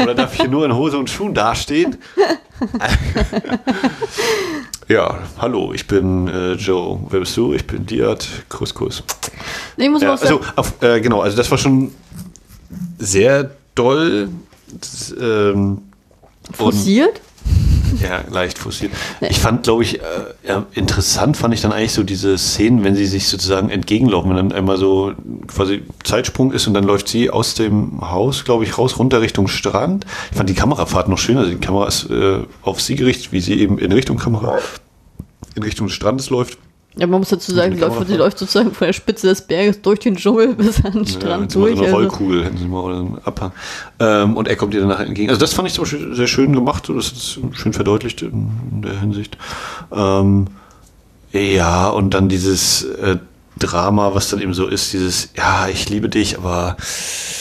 Oder darf ich hier nur in Hose und Schuhen dastehen? ja, hallo, ich bin äh, Joe. Wer bist du? Ich bin Diat. Kuss, Kuss. Ich muss ja, also, auf, äh, genau, also das war schon sehr doll. Das, ähm, Forciert? Ja, leicht forciert. Ich fand, glaube ich, äh, interessant fand ich dann eigentlich so diese Szenen, wenn sie sich sozusagen entgegenlaufen, wenn dann einmal so quasi Zeitsprung ist und dann läuft sie aus dem Haus, glaube ich, raus runter Richtung Strand. Ich fand die Kamerafahrt noch schön, also die Kamera ist äh, auf sie gerichtet, wie sie eben in Richtung Kamera, in Richtung des Strandes läuft. Ja, man muss dazu sagen, die läuft, die läuft, sozusagen von der Spitze des Berges durch den Dschungel bis an den Strand ja, durch. So eine also. Rollkugel hätten sie mal oder einen Abhang. Ähm, und er kommt ihr danach entgegen. Also das fand ich zum Beispiel sehr schön gemacht. Das ist schön verdeutlicht in, in der Hinsicht. Ähm, ja, und dann dieses äh, Drama, was dann eben so ist, dieses, ja, ich liebe dich, aber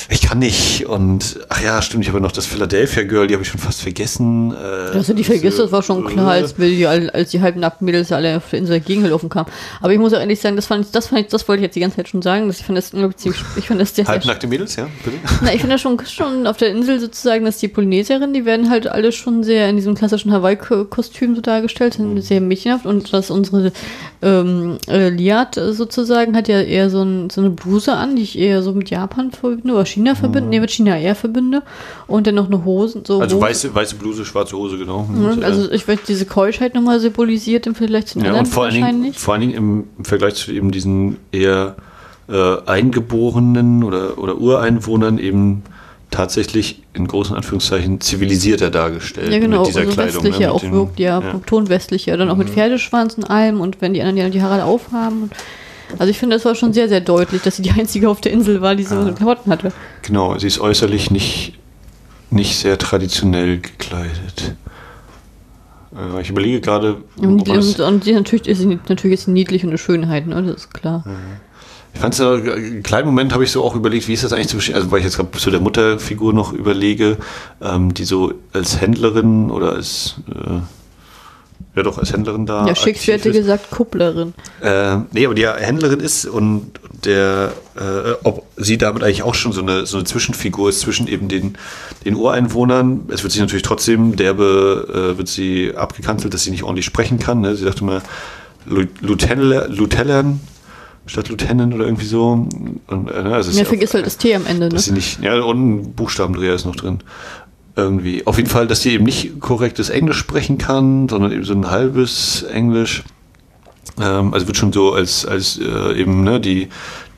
ich kann nicht. Und ach ja, stimmt, ich habe noch das Philadelphia Girl, die habe ich schon fast vergessen. Äh, Dass du die vergisst, das war schon klar, als, die, als die halbnackten Mädels alle auf der Insel gegengelaufen kamen. Aber ich muss auch ehrlich sagen, das fand ich, das fand ich, das wollte ich jetzt die ganze Zeit schon sagen, dass ich fand das ziemlich, ich fand das sehr, Halbnackte Mädels, ja, bitte? Na, ich finde das schon, schon auf der Insel sozusagen, dass die Polynesierinnen, die werden halt alle schon sehr in diesem klassischen Hawaii-Kostüm so dargestellt, sind mhm. sehr mädchenhaft und dass unsere ähm, äh, Liat sozusagen hat ja eher so, ein, so eine Bluse an, die ich eher so mit Japan verbinde oder China verbinde, mhm. nee, mit China eher verbinde und dann noch eine Hose. So also Hose. Weiße, weiße Bluse, schwarze Hose, genau. Mhm, also ich weiß, diese Keuschheit nochmal symbolisiert im Vergleich zu den ja, anderen und vor allen Dingen, Vor allen Dingen im, Vergleich zu eben diesen eher äh, Eingeborenen oder, oder Ureinwohnern eben tatsächlich in großen Anführungszeichen zivilisierter dargestellt. Ja, genau, mit dieser also Kleidung. Westlicher ne, auch den, wirkt, ja, ja. tonwestlicher, dann auch mit mhm. Pferdeschwanz und allem und wenn die anderen die Haare aufhaben. Also ich finde, das war schon sehr, sehr deutlich, dass sie die einzige auf der Insel war, die so ah. Klamotten hatte. Genau, sie ist äußerlich nicht, nicht sehr traditionell gekleidet. Äh, ich überlege gerade. Und, und, und, sie natürlich ist natürlich ist niedlich und eine Schönheit, ne? Das ist klar. Ja. Ich fand es einen kleinen Moment, habe ich so auch überlegt, wie ist das eigentlich zu verstehen, also weil ich jetzt gerade zu der Mutterfigur noch überlege, ähm, die so als Händlerin oder als, äh, ja doch, als Händlerin da. Ja, Shakespeare hätte gesagt Kupplerin. Äh, nee, aber die Händlerin ist und der, äh, ob sie damit eigentlich auch schon so eine, so eine Zwischenfigur ist zwischen eben den, den Ureinwohnern. Es wird sich natürlich trotzdem derbe, äh, wird sie abgekanzelt, dass sie nicht ordentlich sprechen kann. Ne? Sie dachte mal, Lutellern, statt Lieutenant oder irgendwie so. Und, äh, ne, also ja, vergiss halt das T am Ende, ne? Sie nicht, ja, und ein Buchstabendreher ist noch drin. Irgendwie. Auf jeden Fall, dass sie eben nicht korrektes Englisch sprechen kann, sondern eben so ein halbes Englisch. Ähm, also wird schon so als, als äh, eben ne, die,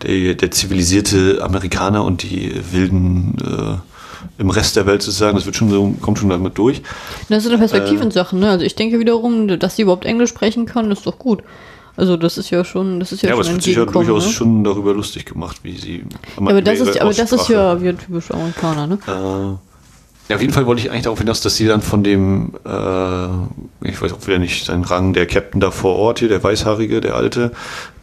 die, der zivilisierte Amerikaner und die wilden äh, im Rest der Welt sozusagen, das wird schon so, kommt schon damit durch. Das ist eine Perspektivensache, ne? Also ich denke wiederum, dass sie überhaupt Englisch sprechen kann, ist doch gut. Also das ist ja schon, das ist ja, Ja, aber schon es wird sich ja durchaus ne? schon darüber lustig gemacht, wie sie. Ja, aber das ist, aber das ist ja wie typisch Amerikaner, ne? Äh, ja, auf jeden Fall wollte ich eigentlich darauf hinaus, dass sie dann von dem, äh, ich weiß auch wieder nicht seinen Rang, der Captain da vor Ort hier, der Weißhaarige, der Alte,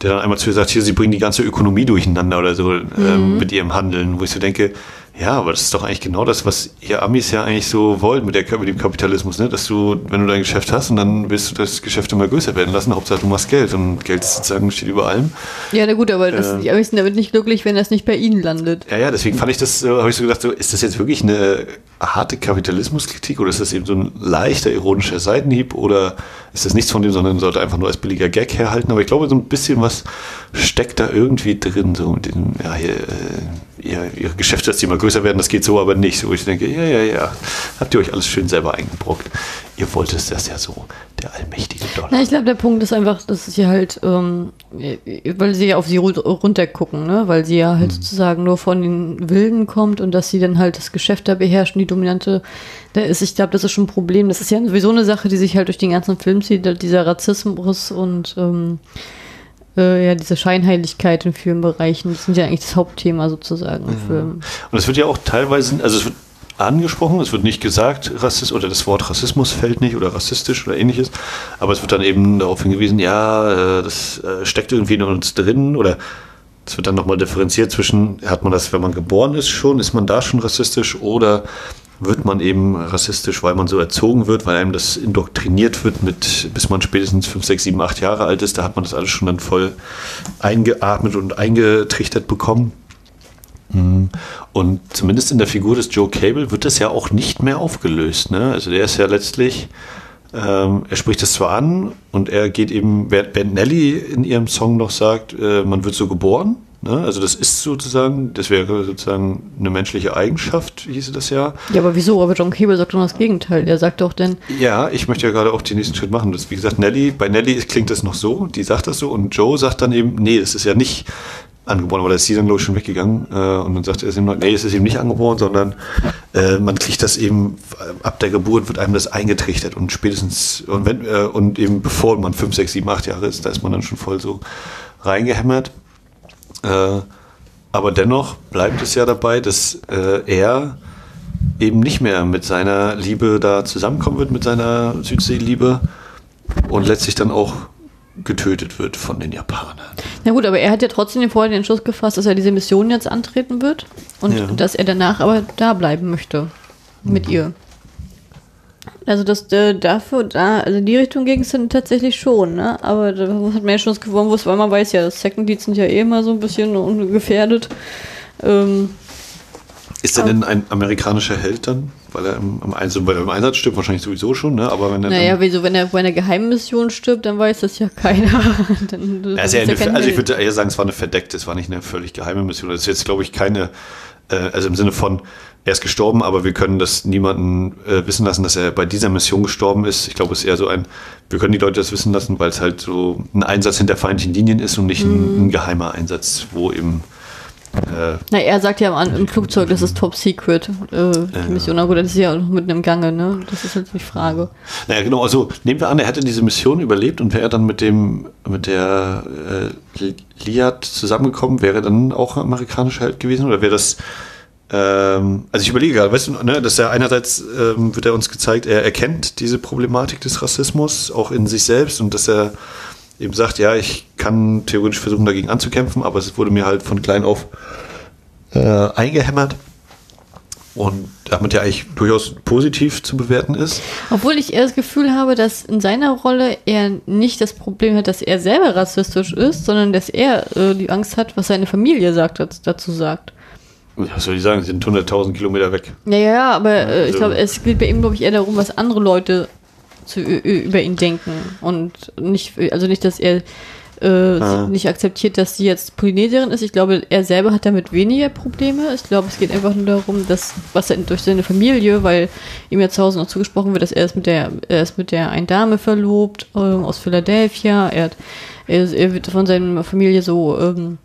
der dann einmal zu ihr sagt, hier, sie bringen die ganze Ökonomie durcheinander oder so ähm, mit ihrem Handeln, wo ich so denke, ja, aber das ist doch eigentlich genau das, was ihr Amis ja eigentlich so wollt mit, der, mit dem Kapitalismus, ne? dass du, wenn du dein Geschäft hast und dann willst du das Geschäft immer größer werden lassen, Hauptsache du machst Geld und Geld sozusagen steht über allem. Ja, na gut, aber das, Äh. die Amis sind damit nicht glücklich, wenn das nicht bei ihnen landet. Ja, ja, deswegen fand ich das, äh, habe ich so gedacht, so, ist das jetzt wirklich eine harte Kapitalismuskritik oder ist das eben so ein leichter ironischer Seitenhieb oder ist das nichts von dem, sondern sollte einfach nur als billiger Gag herhalten? Aber ich glaube, so ein bisschen was steckt da irgendwie drin, so mit dem, ja, hier, äh, ihr, ihre Geschäfte, dass die immer größer werden, das geht so aber nicht. So, ich denke, ja, ja, ja, habt ihr euch alles schön selber eingebrockt. Ihr wolltet das ja so, der allmächtige Dollar. Na, ich glaube, der Punkt ist einfach, dass sie halt, ähm, weil sie ja auf sie ru- runtergucken, ne? Weil sie ja Mhm. halt sozusagen nur von den Wilden kommt und dass sie dann halt das Geschäft da beherrschen, die dominante da ist. Ich glaube, das ist schon ein Problem. Das ist ja sowieso eine Sache, die sich halt durch den ganzen Film zieht, dieser Rassismus und ähm, äh, ja, diese Scheinheiligkeit in vielen Bereichen. Das sind ja eigentlich das Hauptthema sozusagen im Film. Und es wird ja auch teilweise, also es wird angesprochen, es wird nicht gesagt, Rassist oder das Wort Rassismus fällt nicht oder rassistisch oder ähnliches, aber es wird dann eben darauf hingewiesen, ja, äh, das äh, steckt irgendwie in uns drin oder es wird dann nochmal differenziert zwischen, hat man das, wenn man geboren ist schon, ist man da schon rassistisch oder wird man eben rassistisch, weil man so erzogen wird, weil einem das indoktriniert wird, mit, bis man spätestens 5, 6, 7, 8 Jahre alt ist, da hat man das alles schon dann voll eingeatmet und eingetrichtert bekommen. Und zumindest in der Figur des Joe Cable wird das ja auch nicht mehr aufgelöst. Ne? Also der ist ja letztlich, ähm, er spricht das zwar an und er geht eben, während während Nelly in ihrem Song noch sagt, äh, man wird so geboren. Ne? Also das ist sozusagen, das wäre sozusagen eine menschliche Eigenschaft, hieße das ja. Ja, aber wieso? Aber John Cable sagt doch das Gegenteil. Er sagt doch denn, Ja, ich möchte ja gerade auch den nächsten Schritt machen. Das, wie gesagt, Nelly, bei Nelly klingt das noch so, die sagt das so und Joe sagt dann eben, nee, das ist ja nicht angeboren, aber da ist sie dann glaube ich schon weggegangen äh, und dann sagt er ihm nee, es ist eben nicht angeboren, sondern äh, man kriegt das eben ab der Geburt wird einem das eingetrichtert und spätestens und wenn äh, und eben bevor man 5, 6, 7, 8 Jahre ist, da ist man dann schon voll so reingehämmert. Äh, aber dennoch bleibt es ja dabei, dass äh, er eben nicht mehr mit seiner Liebe da zusammenkommen wird, mit seiner Südseeliebe und letztlich dann auch getötet wird von den Japanern. Na gut, aber er hat ja trotzdem den vorher den Entschluss gefasst, dass er diese Mission jetzt antreten wird und Ja. dass er danach aber da bleiben möchte mit ihr. Also das äh, dafür, da, also in die Richtung ging es dann tatsächlich schon, ne? Aber da hat man ja schon das gewonnen, weil man weiß ja, das Second Leads sind ja eh immer so ein bisschen gefährdet. Ähm, Ist er denn ein amerikanischer Held dann? Weil er im, weil er im Einsatz stirbt, wahrscheinlich sowieso schon, ne? Aber wenn er naja, dann, wieso, wenn er bei einer Geheimmission stirbt, dann weiß das ja keiner. dann, Ja, das ist ja eine, kein also ich würde eher sagen, es war eine verdeckte, es war nicht eine völlig geheime Mission. Das ist jetzt, glaube ich, keine, äh, also im Sinne von, er ist gestorben, aber wir können das niemanden äh, wissen lassen, dass er bei dieser Mission gestorben ist. Ich glaube, es ist eher so ein, wir können die Leute das wissen lassen, weil es halt so ein Einsatz hinter feindlichen Linien ist und nicht ein, ein geheimer Einsatz, wo eben äh, Na, er sagt ja am- im Flugzeug, das ist top secret, äh, die Mission. Gut, das ist ja auch noch mitten im Gange, ne? Das ist jetzt die Frage. Naja, genau, also nehmen wir an, er hätte diese Mission überlebt und wäre dann mit dem, mit der äh, Liat zusammengekommen, wäre er dann auch amerikanischer Held gewesen oder wäre das ähm, also ich überlege gerade, weißt du, ne, dass er einerseits ähm, wird er uns gezeigt, er erkennt diese Problematik des Rassismus auch in sich selbst und dass er eben sagt, ja, ich kann theoretisch versuchen, dagegen anzukämpfen, aber es wurde mir halt von klein auf äh, eingehämmert und damit ja eigentlich durchaus positiv zu bewerten ist. Obwohl ich eher das Gefühl habe, dass in seiner Rolle er nicht das Problem hat, dass er selber rassistisch ist, sondern dass er äh, die Angst hat, was seine Familie sagt, dazu sagt. Was soll ich sagen, sie sind 100.000 Kilometer weg. Ja, ja, ja, aber äh, ich also- glaube, es geht bei ihm, glaube ich, eher darum, was andere Leute zu, über ihn denken. Und nicht, also nicht, dass er äh, Ah. nicht akzeptiert, dass sie jetzt Polynesierin ist. Ich glaube, er selber hat damit weniger Probleme. Ich glaube, es geht einfach nur darum, dass, was er durch seine Familie, weil ihm ja zu Hause noch zugesprochen wird, dass er ist mit der, er ist mit der einen Dame verlobt, ähm, aus Philadelphia. Er hat er, er wird von seiner Familie so ähm,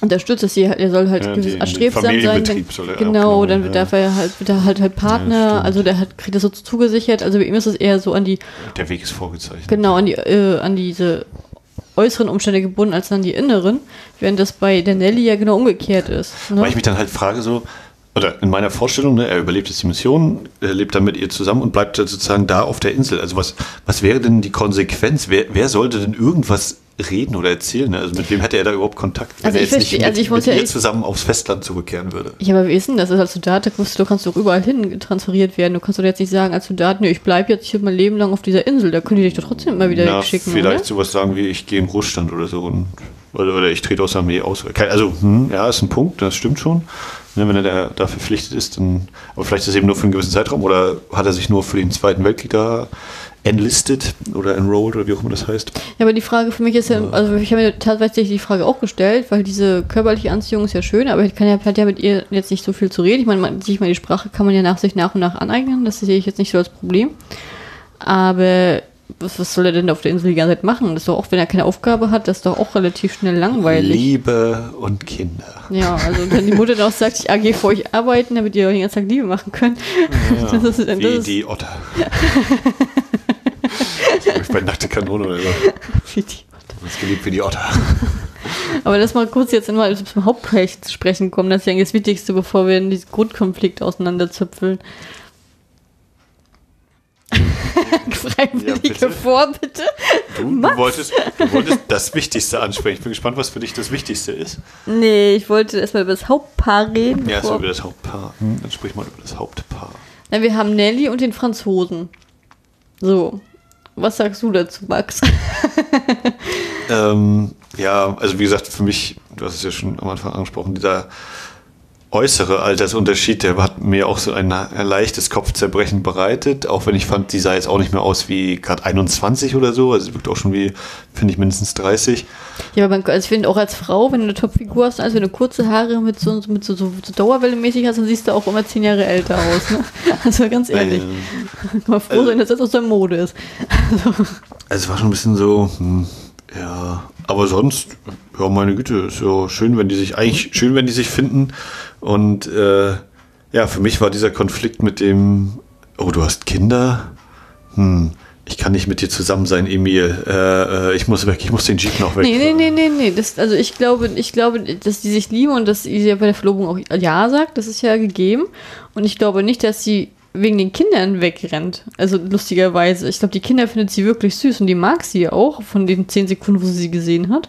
unterstützt, dass sie, er soll halt Ja, gewiss erstrebsam sein. Wenn, soll er genau, aufgenommen dann darf ja. er halt, wird er halt, halt Partner, stimmt. also der hat, kriegt das so zugesichert. Also bei ihm ist es eher so an die, Der Weg ist vorgezeichnet. genau, an die, äh, an diese äußeren Umstände gebunden als an die inneren, während das bei der Nelly ja genau umgekehrt ist. Ne? Weil ich mich dann halt frage, so, oder in meiner Vorstellung, ne, er überlebt jetzt die Mission, er lebt dann mit ihr zusammen und bleibt sozusagen da auf der Insel. Also was, was wäre denn die Konsequenz? Wer, wer sollte denn irgendwas reden oder erzählen? Ne? Also mit wem hätte er da überhaupt Kontakt, wenn Also er jetzt nicht mit, also ich mit ja ihr zusammen aufs Festland zurückkehren würde? Ja, aber wie ist denn das? Als Soldat du, kannst du doch überall hin transferiert werden. Du kannst doch jetzt nicht sagen, als Soldat, nee, ich bleibe jetzt hier mein Leben lang auf dieser Insel. Da können die dich doch trotzdem immer wieder Na, schicken, vielleicht oder? sowas sagen wie, ich gehe in Ruhestand oder so. Und, oder, oder ich trete aus der Armee aus. Also, hm, ja, ist ein Punkt, das stimmt schon. Ne, wenn er da, da verpflichtet ist, dann, aber vielleicht ist es eben nur für einen gewissen Zeitraum oder hat er sich nur für den Zweiten Weltkrieg da enlisted oder enrolled oder wie auch immer das heißt. Ja, aber die Frage für mich ist ja, also ich habe mir tatsächlich die Frage auch gestellt, weil diese körperliche Anziehung ist ja schön, aber ich kann ja, hat ja mit ihr jetzt nicht so viel zu reden. Ich meine, man, sich mal die Sprache kann man ja nach sich nach und nach aneignen, das sehe ich jetzt nicht so als Problem. Aber was, was soll er denn auf der Insel die ganze Zeit machen? Das ist doch auch, wenn er keine Aufgabe hat, das ist doch auch relativ schnell langweilig. Liebe und Kinder. Ja, also wenn die Mutter dann auch sagt, ich gehe vor euch arbeiten, damit ihr den ganzen Tag Liebe machen könnt. das ist, das Wie die Otter. ich bei nackte Kanone oder so. wie die Das ist geliebt wie die Otter. Aber lass mal kurz jetzt mal zum Hauptprojekt zu sprechen kommen. Das ist ja eigentlich das Wichtigste, bevor wir in diesen Grundkonflikt auseinanderzüpfeln. Freiwillige Ja, bitte. Vorbitte. Du, du, wolltest, du wolltest das Wichtigste ansprechen. Ich bin gespannt, was für dich das Wichtigste ist. Nee, ich wollte erstmal über das Hauptpaar reden. Ja, bevor- über das Hauptpaar. Dann sprich mal über das Hauptpaar. Na, wir haben Nelly und den Franzosen. So. Was sagst du dazu, Max? Ähm, ja, also wie gesagt, für mich, du hast es ja schon am Anfang angesprochen, dieser äußere Altersunterschied, der hat mir auch so ein, ein leichtes Kopfzerbrechen bereitet, auch wenn ich fand, die sah jetzt auch nicht mehr aus wie gerade 21 oder so, also sie wirkt auch schon wie, finde ich, mindestens 30. Ja, aber man, also ich finde auch als Frau, wenn du eine Topfigur hast, also wenn du kurze Haare mit so, mit so, so, so Dauerwelle mäßig hast, dann siehst du auch immer zehn Jahre älter aus. Ne? Also ganz ehrlich. Ähm, Kann man froh sein, dass das aus der Mode ist. Also es war schon ein bisschen so, hm, ja, aber sonst, ja, meine Güte, ist ja schön, wenn die sich, eigentlich schön, wenn die sich finden. Und äh, ja, für mich war dieser Konflikt mit dem, oh, du hast Kinder? Hm, ich kann nicht mit dir zusammen sein, Emil. Äh, äh, ich muss weg, ich muss den Jeep noch weg. Nee, nee, nee, nee, nee. Das, also ich glaube, ich glaube, dass die sich lieben und dass sie ja bei der Verlobung auch Ja sagt, das ist ja gegeben. Und ich glaube nicht, dass sie wegen den Kindern wegrennt. Also lustigerweise. Ich glaube, die Kinder findet sie wirklich süß und die mag sie auch von den zehn Sekunden, wo sie sie gesehen hat.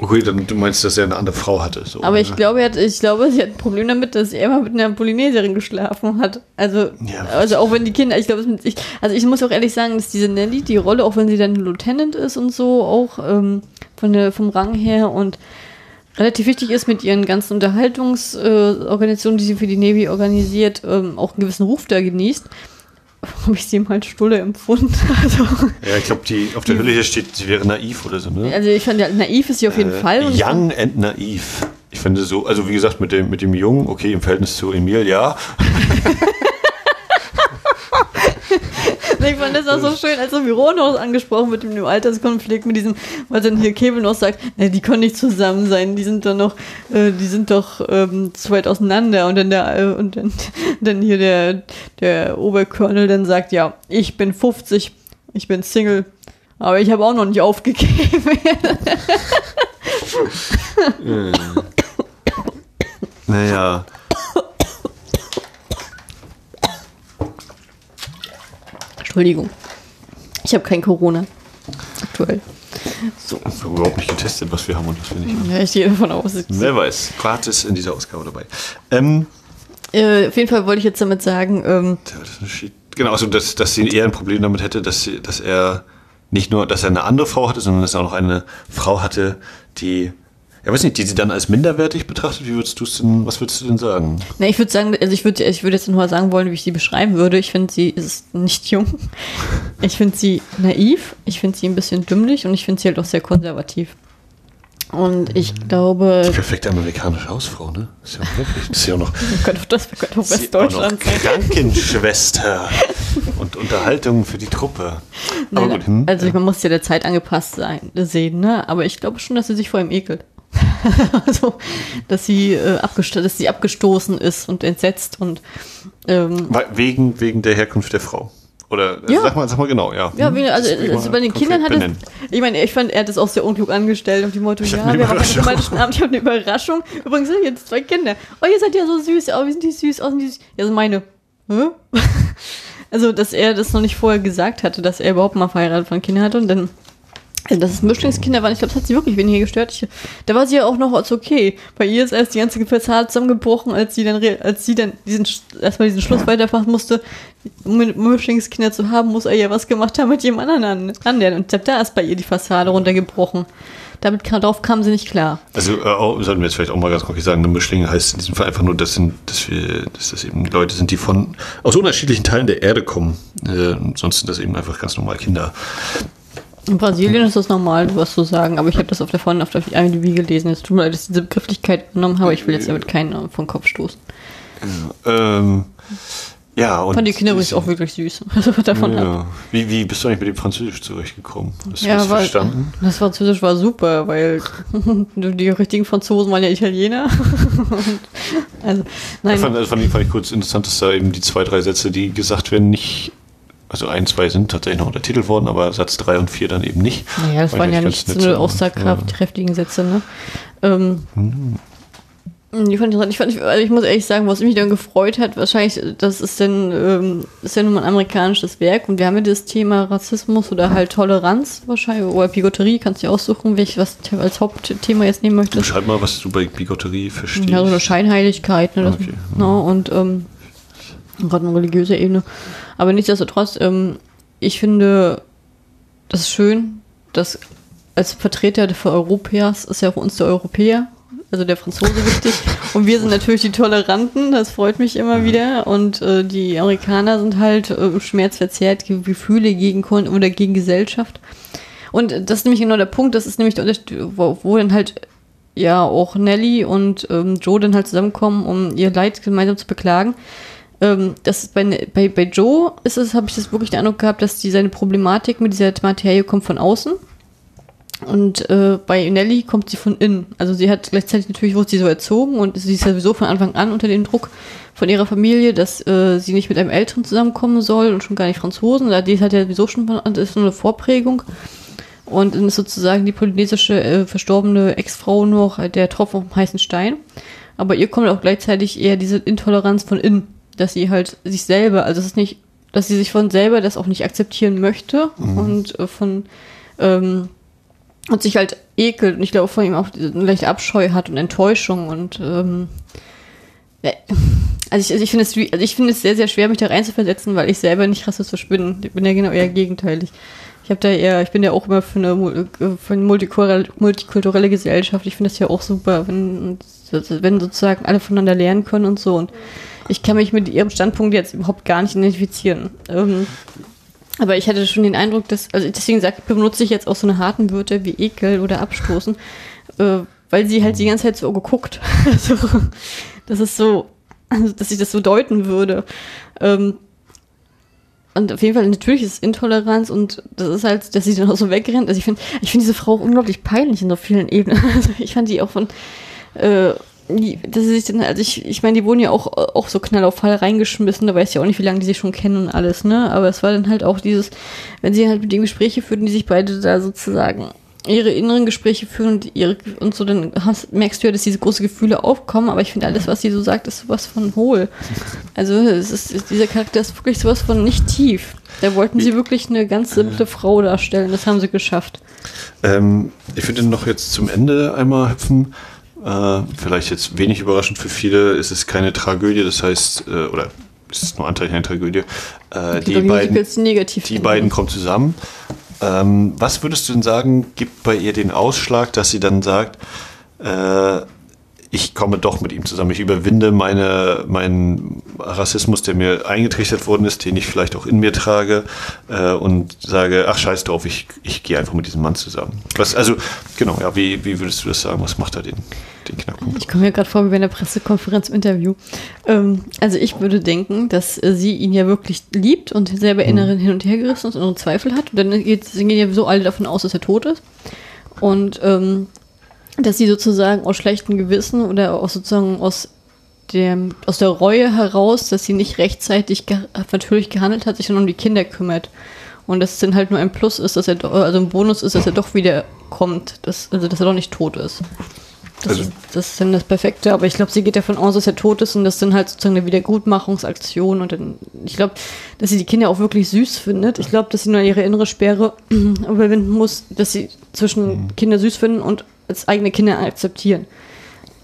Okay, dann du meinst, dass er eine andere Frau hatte. So, Aber ich ne? glaube, hat, ich glaube, sie hat ein Problem damit, dass er immer mit einer Polynesierin geschlafen hat. Also, Ja. also auch wenn die Kinder, ich glaube, ich, also ich muss auch ehrlich sagen, dass diese Nelly die Rolle, auch wenn sie dann Lieutenant ist und so, auch ähm, von der, vom Rang her und relativ wichtig ist mit ihren ganzen Unterhaltungsorganisationen, äh, die sie für die Navy organisiert, ähm, auch einen gewissen Ruf da genießt. Habe ich sie mal stulle empfunden. Also, Ja, ich glaube, die auf der Hülle hier steht, sie wäre naiv oder so, ne? also ich fand ja, naiv ist sie auf jeden Äh, Fall. Und Young and naiv. Ich finde so, also wie gesagt, mit dem, mit dem Jungen, okay, im Verhältnis zu Emil, ja. Ich fand das auch so schön, als Mironos angesprochen mit dem Alterskonflikt, mit diesem, weil dann hier Kevin noch sagt, na, die können nicht zusammen sein, die sind doch noch, äh, die sind doch ähm, zu weit auseinander und dann der, äh, und dann, dann hier der, der Oberkörnel dann sagt, ja, ich bin 50, ich bin Single, aber ich habe auch noch nicht aufgegeben. Naja. Entschuldigung. Ich habe kein Corona. Aktuell. So. Wir haben überhaupt nicht getestet, was wir haben und was wir nicht haben. Ja, ich gehe davon aus. Wer weiß. Gratis in dieser Ausgabe dabei. Ähm, Äh, auf jeden Fall wollte ich jetzt damit sagen, ähm, das ist. Genau, also dass, dass sie eher ein Problem damit hätte, dass, sie, dass er nicht nur, dass er eine andere Frau hatte, sondern dass er auch noch eine Frau hatte, die, ja weiß nicht, die sie dann als minderwertig betrachtet. Wie würdest du es denn, was würdest du denn sagen? Na, ich würde sagen, also ich würde ich würde jetzt nur mal sagen wollen, wie ich sie beschreiben würde. Ich finde, sie ist nicht jung. Ich finde sie naiv. Ich finde sie ein bisschen dümmlich und ich finde sie halt auch sehr konservativ. Und ich glaube. Die perfekte amerikanische Hausfrau, ne? Ist ja auch wirklich. Ist ja auch noch. könnte das könnte auch Sie auch noch Westdeutschland sein. Krankenschwester und Unterhaltung für die Truppe. Aber Nein, gut, hm? Also man muss ja der Zeit angepasst sein, sehen, ne? Aber ich glaube schon, dass sie sich vor ihm ekelt. also, dass sie, äh, dass sie abgestoßen ist und entsetzt und ähm, Wegen, wegen der Herkunft der Frau. Oder äh, Ja. sag, mal, sag mal genau, ja. ja, Hm? also, also bei den Kindern hat es, benennen. ich meine, ich fand, er hat es auch sehr unklug angestellt auf die Motto, Ich ja, wir haben einen romantischen Abend, ich habe eine Überraschung. Übrigens sind jetzt zwei Kinder. Oh, ihr seid ja so süß, oh, wie sind die süß, oh, sind die süß. Ja, so meine. Hä? Also, dass er das noch nicht vorher gesagt hatte, dass er überhaupt mal verheiratet von Kindern hatte und dann also, dass es Mischlingskinder waren, ich glaube, das hat sie wirklich weniger gestört. Ich, da war sie ja auch noch als okay. Bei ihr ist erst die ganze Fassade zusammengebrochen, als sie dann, als sie dann diesen, erstmal diesen Schluss weiterfachen musste. Um Mischlingskinder zu haben, muss er ja was gemacht haben mit jemand anderen an, anderen. Und da ist bei ihr die Fassade runtergebrochen. Damit darauf kam sie nicht klar. Also äh, sollten wir jetzt vielleicht auch mal ganz konkret sagen, eine Mischlinge heißt in diesem Fall einfach nur, dass, sind, dass, wir, dass das eben Leute sind, die von aus unterschiedlichen Teilen der Erde kommen. Äh, sonst sind das eben einfach ganz normal Kinder. In Brasilien ist das normal, was zu sagen, aber ich habe das auf der vorne auf der IMDb gelesen. Es tut mir leid, dass ich diese Begrifflichkeit genommen habe. Ich will jetzt damit keinen äh, vom Kopf stoßen. Ähm, ja, und Fand die Kinder übrigens auch wirklich süß. Also davon ja. wie, wie bist du eigentlich mit dem Französisch zurechtgekommen? Hast du Ja, das verstanden? das Französisch war super, weil die richtigen Franzosen waren ja Italiener. Also, nein, Ich fand, fand, fand ich kurz interessant, dass da eben die zwei, drei Sätze, die gesagt werden, nicht. Also ein, zwei sind tatsächlich noch untertitelt worden, aber Satz drei und vier dann eben nicht. naja, das waren ich ja nicht so aussagekräftigen Sätze, ne? Ähm, Die fand ich, ich, fand, also ich muss ehrlich sagen, was mich dann gefreut hat, wahrscheinlich, das ist denn, ähm, ist ja nun mal ein amerikanisches Werk und wir haben ja das Thema Rassismus oder halt Toleranz wahrscheinlich oder Bigotterie, kannst du dir aussuchen, welches was du als Hauptthema jetzt nehmen möchtest. Beschreib mal, was du bei Bigotterie verstehst. Ja, so eine Scheinheiligkeit, ne? Das, Okay. ne, und ähm, gerade eine religiöse Ebene. Aber nichtsdestotrotz, ähm, ich finde das ist schön, dass als Vertreter für Europäers ist ja für uns der Europäer, also der Franzose wichtig. Und wir sind natürlich die Toleranten, das freut mich immer wieder. Und äh, die Amerikaner sind halt äh, schmerzverzerrt, Ge- Gefühle gegen Kon oder gegen Gesellschaft. Und das ist nämlich genau der Punkt, das ist nämlich der Unterschied, wo, wo dann halt ja auch Nelly und ähm, Joe dann halt zusammenkommen, um ihr Leid gemeinsam zu beklagen. Ähm, das bei, bei, bei Joe ist es, habe ich das wirklich den Eindruck gehabt, dass die seine Problematik mit dieser Materie kommt von außen. Und äh, bei Nelly kommt sie von innen. Also sie hat gleichzeitig natürlich wurde sie so erzogen und sie ist ja sowieso von Anfang an unter dem Druck von ihrer Familie, dass äh, sie nicht mit einem Älteren zusammenkommen soll und schon gar nicht Franzosen. Die hat ja sowieso schon von- ist so eine Vorprägung. Und dann ist sozusagen die polynesische äh, verstorbene Ex-Frau noch der Tropfen auf dem heißen Stein. Aber ihr kommt auch gleichzeitig eher diese Intoleranz von innen, dass sie halt sich selber, also es ist nicht, dass sie sich von selber das auch nicht akzeptieren möchte und äh, von ähm, und sich halt ekelt und ich glaube von ihm auch leichte Abscheu hat und Enttäuschung und ähm, ja, also ich, also ich finde es also ich finde es sehr sehr schwer mich da reinzuversetzen, weil ich selber nicht rassistisch bin. Ich bin ja genau eher gegenteilig. Ich habe da eher, ich bin ja auch immer für eine, äh, für eine multikulturelle, multikulturelle Gesellschaft. Ich finde das ja auch super, wenn, wenn sozusagen alle voneinander lernen können und so. Und ich kann mich mit ihrem Standpunkt jetzt überhaupt gar nicht identifizieren. Ähm, aber ich hatte schon den Eindruck, dass, also deswegen sag, benutze ich jetzt auch so eine harten Wörter wie Ekel oder Abstoßen, äh, weil sie halt die ganze Zeit so geguckt. Also, das ist so, also, dass ich das so deuten würde. Ähm, und auf jeden Fall, natürlich ist es Intoleranz und das ist halt, dass sie dann auch so wegrennt. Also ich finde, ich finde diese Frau unglaublich peinlich in so vielen Ebenen. Also ich fand die auch von, äh, sich dann, also ich, ich meine, die wurden ja auch, auch so knall auf Fall reingeschmissen, da weiß ich ja auch nicht, wie lange die sich schon kennen und alles, ne? Aber es war dann halt auch dieses, wenn sie halt mit den Gespräche führten, die sich beide da sozusagen ihre inneren Gespräche führen und ihre und so, dann hast, merkst du ja, dass diese große Gefühle aufkommen, aber ich finde alles, was sie so sagt, ist sowas von hohl. Also es ist, dieser Charakter ist wirklich sowas von nicht tief. Da wollten sie wirklich eine ganz simple Frau darstellen, das haben sie geschafft. Ähm, ich würde noch jetzt zum Ende einmal hüpfen. Äh, vielleicht jetzt wenig überraschend für viele, ist es keine Tragödie, das heißt, äh, oder es ist nur anteilig eine Tragödie. Äh, die, beiden, negativ die finden. beiden kommen zusammen. Ähm, was würdest du denn sagen, gibt bei ihr den Ausschlag, dass sie dann sagt, äh, ich komme doch mit ihm zusammen, ich überwinde meine, mein, Rassismus, der mir eingetrichtert worden ist, den ich vielleicht auch in mir trage äh, und sage, ach scheiß drauf, ich, ich gehe einfach mit diesem Mann zusammen. Was, also, genau, ja, wie, wie würdest du das sagen? Was macht da den, den Knackpunkt? Ich komme mir gerade vor wie bei einer Pressekonferenz im Interview. Ähm, also ich würde denken, dass äh, sie ihn ja wirklich liebt und selber Mhm. inneren hin und her gerissen ist und Zweifel hat. Und dann geht, gehen ja so alle davon aus, dass er tot ist. Und ähm, dass sie sozusagen aus schlechtem Gewissen oder aus sozusagen aus dem, aus der Reue heraus, dass sie nicht rechtzeitig ge natürlich gehandelt hat, sich dann um die Kinder kümmert. Und dass es dann halt nur ein Plus ist, dass er, also ein Bonus ist, dass er doch wieder kommt, dass, also dass er doch nicht tot ist. Das, Also- ist, das ist dann das Perfekte, aber ich glaube, sie geht davon aus, dass er tot ist und das dann halt sozusagen eine Wiedergutmachungsaktion und dann, ich glaube, dass sie die Kinder auch wirklich süß findet. Ich glaube, dass sie nur ihre innere Sperre überwinden muss, dass sie zwischen Kinder süß finden und als eigene Kinder akzeptieren.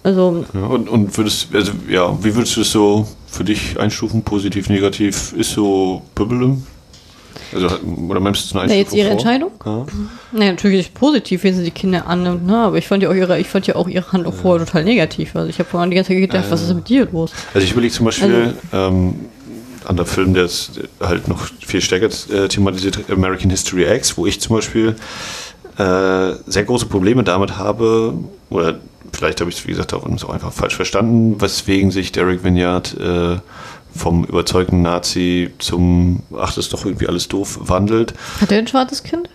Also, Ja, und, und würdest, also ja, wie würdest du es so für dich einstufen? Positiv, negativ? Ist so Bibelum? Also, oder meinst du eine Na, jetzt Einstufung ihre vor? Entscheidung? Ja. naja, natürlich positiv, wenn sie die Kinder annimmt, ne? aber ich fand ja auch ihre, ich fand ja auch ihre Handlung vorher total negativ. Also ich habe vorhin die ganze Zeit gedacht, was ist mit dir los? Also ich überlege zum Beispiel ähm, an der Film, der es halt noch viel stärker äh, thematisiert, American History X, wo ich zum Beispiel äh, sehr große Probleme damit habe, oder vielleicht habe ich es, wie gesagt, auch auch einfach falsch verstanden, weswegen sich Derek Vignard äh, vom überzeugten Nazi zum, ach, das ist doch irgendwie alles doof, wandelt. Hat er ein schwarzes Kind?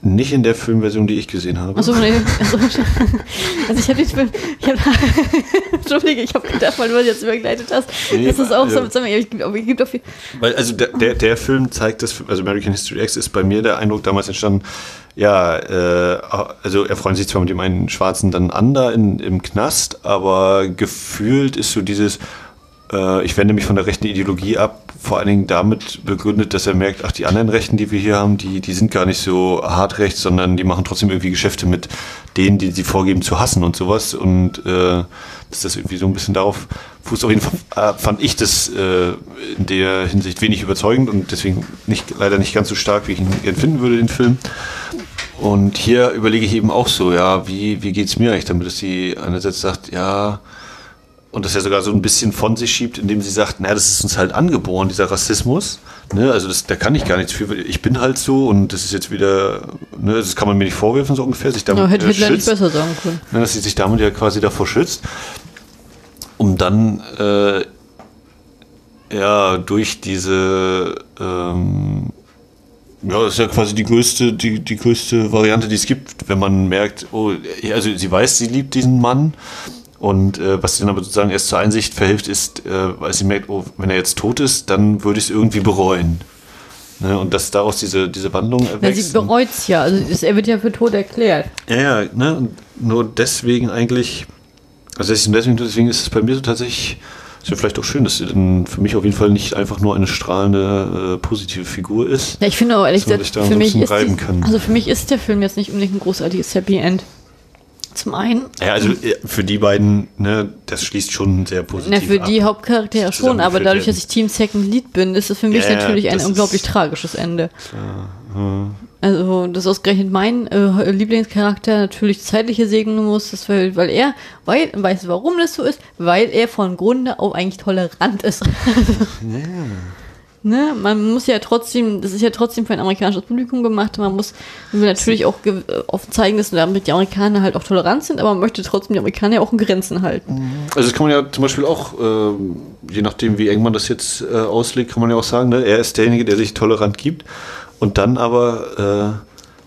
Nicht in der Filmversion, die ich gesehen habe. Achso, nee. Also, also ich habe den Film. Ich hab, Entschuldige, ich habe gedacht, weil du das jetzt übergleitet hast. Nee, das ist auch so. ja. Sag mal, es gibt, auch viel. Weil, also der, der, der Film zeigt das, also American History X ist bei mir der Eindruck damals entstanden, ja, äh, also er freut sich zwar mit dem einen Schwarzen dann an da in, im Knast, aber gefühlt ist so dieses, ich wende mich von der rechten Ideologie ab, vor allen Dingen damit begründet, dass er merkt, ach, die anderen Rechten, die wir hier haben, die, die sind gar nicht so hart rechts, sondern die machen trotzdem irgendwie Geschäfte mit denen, die sie vorgeben zu hassen und sowas. Und äh, dass das irgendwie so ein bisschen darauf fußt. Auf jeden Fall äh, fand ich das äh, in der Hinsicht wenig überzeugend und deswegen nicht, leider nicht ganz so stark, wie ich ihn gerne finden würde, den Film. Und hier überlege ich eben auch so, ja, wie, wie geht es mir eigentlich damit, dass sie einerseits sagt, ja, und das ja sogar so ein bisschen von sich schiebt, indem sie sagt, naja, das ist uns halt angeboren, dieser Rassismus. Ne? Also das, da kann ich gar nichts für. Ich bin halt so und das ist jetzt wieder, ne, das kann man mir nicht vorwerfen, so ungefähr. Sich damit Ja, hätte äh, Hitler nicht schützt. besser sagen können. Ne, dass sie sich damit ja quasi davor schützt, um dann äh, ja durch diese ähm, ja, das ist ja quasi die größte, die, die größte Variante, die es gibt, wenn man merkt, oh, also sie weiß, sie liebt diesen Mann und äh, was sie dann aber sozusagen erst zur Einsicht verhilft, ist, äh, weil sie merkt, oh, wenn er jetzt tot ist, dann würde ich es irgendwie bereuen. Ne? Und dass daraus diese, diese Wandlung erwächst. sie bereut es ja. Also es- er wird ja für tot erklärt. Ja, ja, ne? Nur deswegen eigentlich, also deswegen, deswegen ist es bei mir so tatsächlich, ist ja vielleicht auch schön, dass sie dann für mich auf jeden Fall nicht einfach nur eine strahlende, äh, positive Figur ist. Ja, ich finde auch ehrlich Dass man gesagt, sich da für mich ist die, kann. also für mich ist der Film jetzt nicht unbedingt ein großartiges Happy End. Zum einen, Ja, also äh, für die beiden, ne, das schließt schon sehr positiv na, für ab. die Hauptcharaktere schon, aber dadurch, dass ich Team Second Lead bin, ist es für mich Ja, ja, natürlich ein unglaublich tragisches Ende. Also, das ist ausgerechnet mein äh, Lieblingscharakter natürlich zeitliche segnen muss, das weil, weil er, weil, weißt du, warum das so ist? Weil er von Grunde auf eigentlich tolerant ist. Ne, man muss ja trotzdem, das ist ja trotzdem für ein amerikanisches Publikum gemacht. Man muss natürlich auch äh, offen zeigen, dass damit die Amerikaner halt auch tolerant sind, aber man möchte trotzdem die Amerikaner ja auch in Grenzen halten. Also das kann man ja zum Beispiel auch, ähm, je nachdem wie eng man das jetzt äh, auslegt, kann man ja auch sagen, ne? er ist derjenige, der sich tolerant gibt und dann aber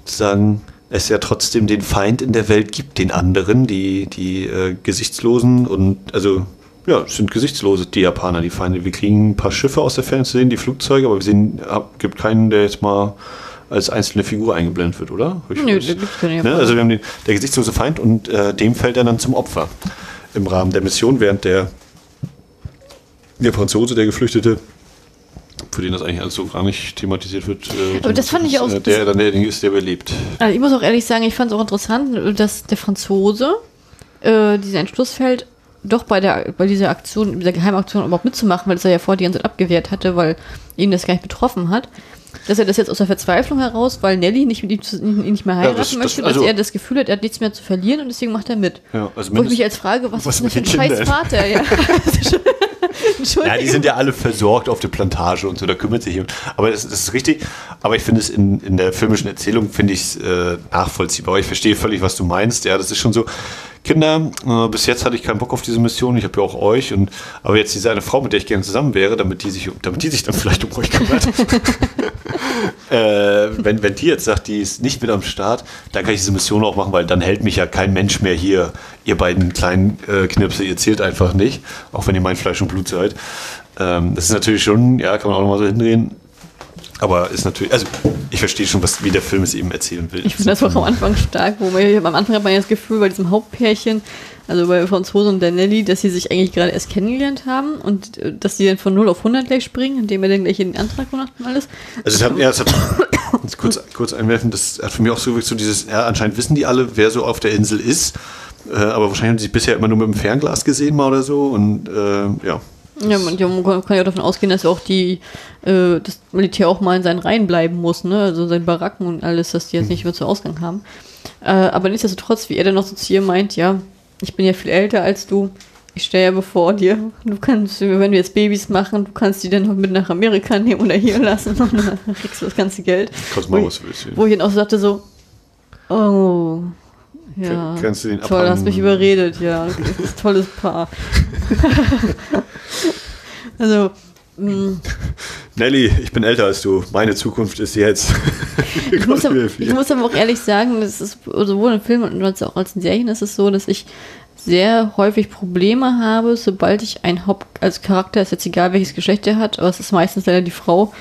äh, sagen, es ja trotzdem den Feind in der Welt gibt, den anderen, die, die äh, Gesichtslosen und also ja, es sind Gesichtslose, die Japaner, die Feinde. Wir kriegen ein paar Schiffe aus der Ferne zu sehen, die Flugzeuge, aber wir sehen, gibt keinen, der jetzt mal als einzelne Figur eingeblendet wird, oder? Ich Nö, das- da gibt's keine ne? Also wir haben den, der gesichtslose Feind und äh, dem fällt er dann zum Opfer im Rahmen der Mission, während der, der Franzose, der Geflüchtete, für den das eigentlich alles so gar nicht thematisiert wird, äh, Aber das fand ich auch- äh, der dann derjenige ist, der überlebt. Also ich muss auch ehrlich sagen, ich fand es auch interessant, dass der Franzose äh, diesen Entschluss fällt, doch bei, der, bei dieser Aktion, dieser Geheimaktion überhaupt mitzumachen, weil es er ja vorher die ganze Zeit abgewehrt hatte, weil ihn das gar nicht betroffen hat. dass er das jetzt aus der Verzweiflung heraus, weil Nelly nicht mit ihm zu, ihn nicht mehr heiraten das- das- möchte, also- dass er das Gefühl hat, er hat nichts mehr zu verlieren und deswegen macht er mit. Ja, also Wo ich mich jetzt frage, was, Was ist denn das für ein scheiß Kindern? Vater? Ja. Entschuldigung. Ja, die sind ja alle versorgt auf der Plantage und so, da kümmert sich jemand. Aber das, das ist richtig. Aber ich finde es in, in der filmischen Erzählung, finde ich es äh, nachvollziehbar. Ich verstehe völlig, was du meinst. Ja, das ist schon so. Kinder, äh, bis jetzt hatte ich keinen Bock auf diese Mission. Ich habe ja auch euch. Und, aber jetzt diese eine Frau, mit der ich gerne zusammen wäre, damit die sich, damit die sich dann vielleicht um euch kümmert. äh, wenn, wenn die jetzt sagt, die ist nicht mit am Start, dann kann ich diese Mission auch machen, weil dann hält mich ja kein Mensch mehr hier. Ihr beiden kleinen äh, Knipse, ihr zählt einfach nicht, auch wenn ihr mein Fleisch und Blut seid. Ähm, das ist natürlich schon, ja, kann man auch nochmal so hindrehen. Aber ist natürlich, also ich verstehe schon, was, wie der Film es eben erzählen will. Ich finde das auch am Anfang stark, wo man, am Anfang hat man ja das Gefühl bei diesem Hauptpärchen, also bei Franzose und der Nelly, dass sie sich eigentlich gerade erst kennengelernt haben und äh, dass sie dann von 0 auf 100 gleich springen, indem er dann gleich in den Antrag macht und alles. Also es hat, ja, es hat kurz, kurz einwerfen, das hat für mich auch so wirklich so dieses, ja, anscheinend wissen die alle, wer so auf der Insel ist, äh, aber wahrscheinlich haben sie sich bisher immer nur mit dem Fernglas gesehen mal oder so und äh, ja. Ja, man, ja, man kann ja auch davon ausgehen, dass auch die, äh, das Militär auch mal in seinen Reihen bleiben muss, ne? Also seine Baracken und alles, dass die jetzt nicht mehr zu Ausgang haben. Äh, aber nichtsdestotrotz, wie er dann noch so zu ihr meint, ja, ich bin ja viel älter als du, ich sterbe vor dir. Du kannst, wenn wir jetzt Babys machen, du kannst die dann noch mit nach Amerika nehmen oder hier lassen und dann kriegst du das ganze Geld. Kannst Wo mal ich- was willst. Wo ich dann auch so sagte so, oh, ja, Kann- kannst du den toll, abhaben? hast mich überredet, ja, tolles Paar. also, mh, Nelly, ich bin älter als du, meine Zukunft ist jetzt. ich, muss aber, ich muss aber auch ehrlich sagen, das ist sowohl in Filmen als auch als in Serien ist es so, dass ich sehr häufig Probleme habe, sobald ich einen Haupt als Charakter, ist jetzt egal welches Geschlecht er hat, aber es ist meistens leider die Frau,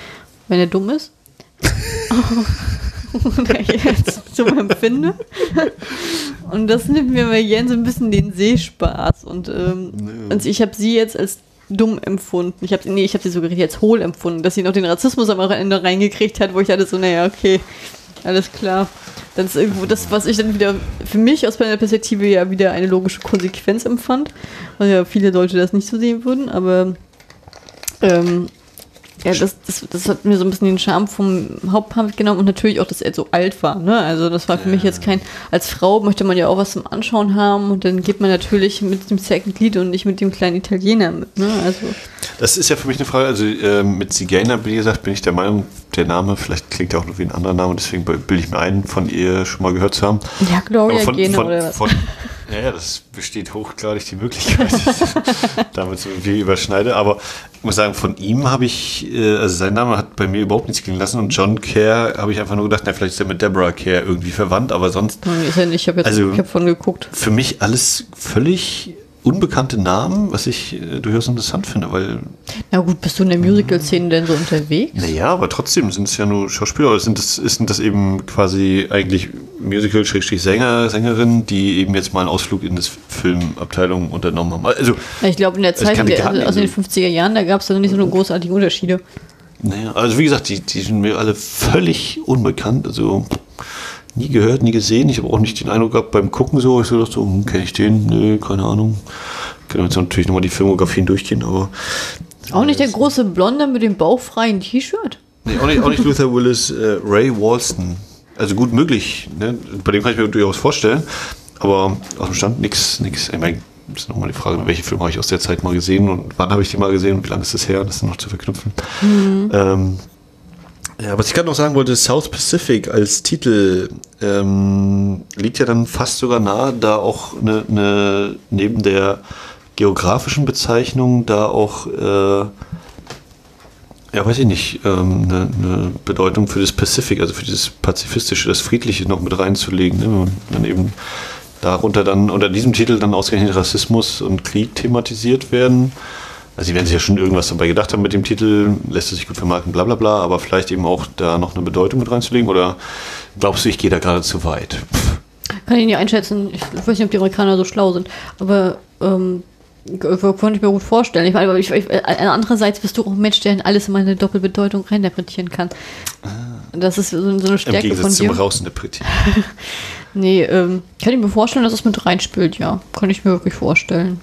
wenn er dumm ist. Und ich jetzt so empfinde. Und das nimmt mir bei Jens so ein bisschen den Sehspaß. Und, ähm, und ich habe sie jetzt als dumm empfunden. Ich habe nee, ich sie sogar jetzt hohl empfunden, dass sie noch den Rassismus am Ende reingekriegt hat, wo ich hatte so, naja, okay, alles klar. Das ist irgendwo das, was ich dann wieder für mich aus meiner Perspektive ja wieder eine logische Konsequenz empfand, weil ja viele Leute das nicht so sehen würden, aber ähm, ja, das, das, das hat mir so ein bisschen den Charme vom Hauptpaar mitgenommen und natürlich auch, dass er so alt war. Ne? Also das war für mich jetzt kein, als Frau möchte man ja auch was zum Anschauen haben und dann geht man natürlich mit dem Second Lead und nicht mit dem kleinen Italiener mit. Ne? Also Das ist ja für mich eine Frage. Also äh, mit Zigeuner, wie gesagt, bin ich der Meinung, der Name, vielleicht klingt er auch nur wie ein anderer Name, deswegen bilde ich mir ein, von ihr schon mal gehört zu haben. ja, Gloria von, Gaynor von, oder was. Von, ja, ja, das besteht hochgradig die Möglichkeit, damit so viel überschneide. Aber ich muss sagen, von ihm habe ich, äh, also sein Name hat bei mir überhaupt nichts klingen lassen. Und John Kerr habe ich einfach nur gedacht, na, vielleicht ist er mit Deborah Kerr irgendwie verwandt, aber sonst ist nicht, ich habe jetzt Also- ich hab von geguckt. für mich alles völlig unbekannte Namen, was ich äh, durchaus interessant finde, weil Na gut, bist du in der Musical-Szene denn so unterwegs? Naja, aber trotzdem sind es ja nur Schauspieler, oder sind das, ist das eben quasi eigentlich Musical-Sänger, Sängerinnen, die eben jetzt mal einen Ausflug in das Filmabteilung unternommen haben. Also, Ich glaube, in der Zeit, in der, also, also in den 50er Jahren, da gab es dann nicht so eine großartigen Unterschiede. naja, also wie gesagt, die, die sind mir alle völlig unbekannt. Also nie gehört, nie gesehen. Ich habe auch nicht den Eindruck gehabt beim Gucken so, ich so dachte so, hm, kenne ich den? Nö, keine Ahnung. Können jetzt natürlich nochmal die Filmografien durchgehen, aber Auch nicht der große Blonde mit dem bauchfreien T-Shirt? Nee, auch nicht, auch nicht Luther Willis, äh, Ray Walston. Also gut möglich. Ne? Bei dem kann ich mir durchaus vorstellen. Aber aus dem Stand nichts, nix. Ich meine, das ist nochmal die Frage, welche Filme habe ich aus der Zeit mal gesehen und wann habe ich die mal gesehen und wie lange ist das her, das noch zu verknüpfen. Ähm, ja, was ich gerade noch sagen wollte, South Pacific als Titel ähm, liegt ja dann fast sogar nahe, da auch eine, eine neben der geografischen Bezeichnung da auch äh, ja, weiß ich nicht, ähm, eine, eine Bedeutung für das Pacific, also für dieses Pazifistische, das Friedliche noch mit reinzulegen. Ne? Und dann eben darunter dann, unter diesem Titel dann ausgerechnet Rassismus und Krieg thematisiert werden. Also sie werden sich ja schon irgendwas dabei gedacht haben mit dem Titel, lässt es sich gut vermarkten, bla bla bla, aber vielleicht eben auch da noch eine Bedeutung mit reinzulegen oder glaubst du, ich gehe da gerade zu weit? Kann ich nicht einschätzen. Ich weiß nicht, ob die Amerikaner so schlau sind. Aber ähm, konnte ich mir gut vorstellen. Ich, meine, ich, ich, äh, andererseits bist du auch ein Mensch, der in alles immer eine Doppelbedeutung reininterpretieren kann. Das ist so, so eine Im Stärke von Gegensatz zum dir. Rausinterpretieren. Nee, ähm, kann ich mir vorstellen, dass es mit reinspielt, ja. Kann ich mir wirklich vorstellen.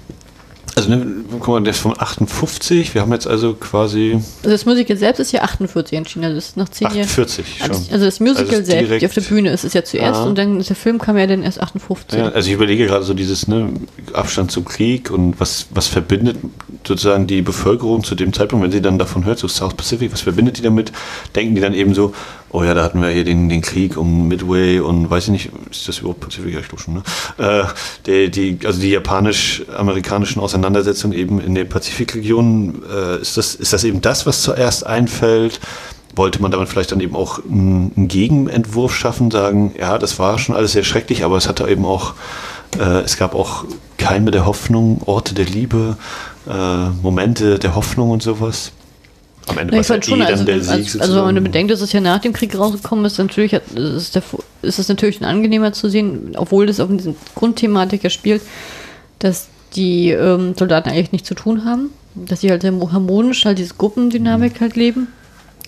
Also ne, guck mal, der ist von 58. Wir haben jetzt also quasi. Also das Musical selbst ist ja 48 entschieden. Also das ist nach 10 Jahren. 48 schon. Also das Musical Also selbst, die auf der Bühne ist, ist ja zuerst Ah. und dann der Film kam ja dann erst 58. Ja, also ich überlege gerade so dieses ne, Abstand zum Krieg und was, was verbindet sozusagen die Bevölkerung zu dem Zeitpunkt, wenn sie dann davon hört, so South Pacific, was verbindet die damit? Denken die dann eben so, oh ja, da hatten wir hier den, den Krieg um Midway und weiß ich nicht, ist das überhaupt Pazifik? Ja, ich glaube schon, ne? Äh, die, die, also die japanisch-amerikanischen Auseinandersetzungen eben in der Pazifikregion, äh, ist, das, ist das eben das, was zuerst einfällt? wollte man damit vielleicht dann eben auch einen Gegenentwurf schaffen, sagen, ja, das war schon alles sehr schrecklich, aber es hatte eben auch, äh, es gab auch Keime der Hoffnung, Orte der Liebe, äh, Momente der Hoffnung und sowas. Am Ende Ja, war ich fand schon, eh also, der also, Sieg also wenn man bedenkt, dass es ja nach dem Krieg rausgekommen ist, natürlich hat, ist, der, ist es natürlich angenehmer zu sehen, obwohl das auf diesen Grundthematik ja spielt, dass die ähm, Soldaten eigentlich nichts zu tun haben, dass sie halt sehr harmonisch halt diese Gruppendynamik halt leben,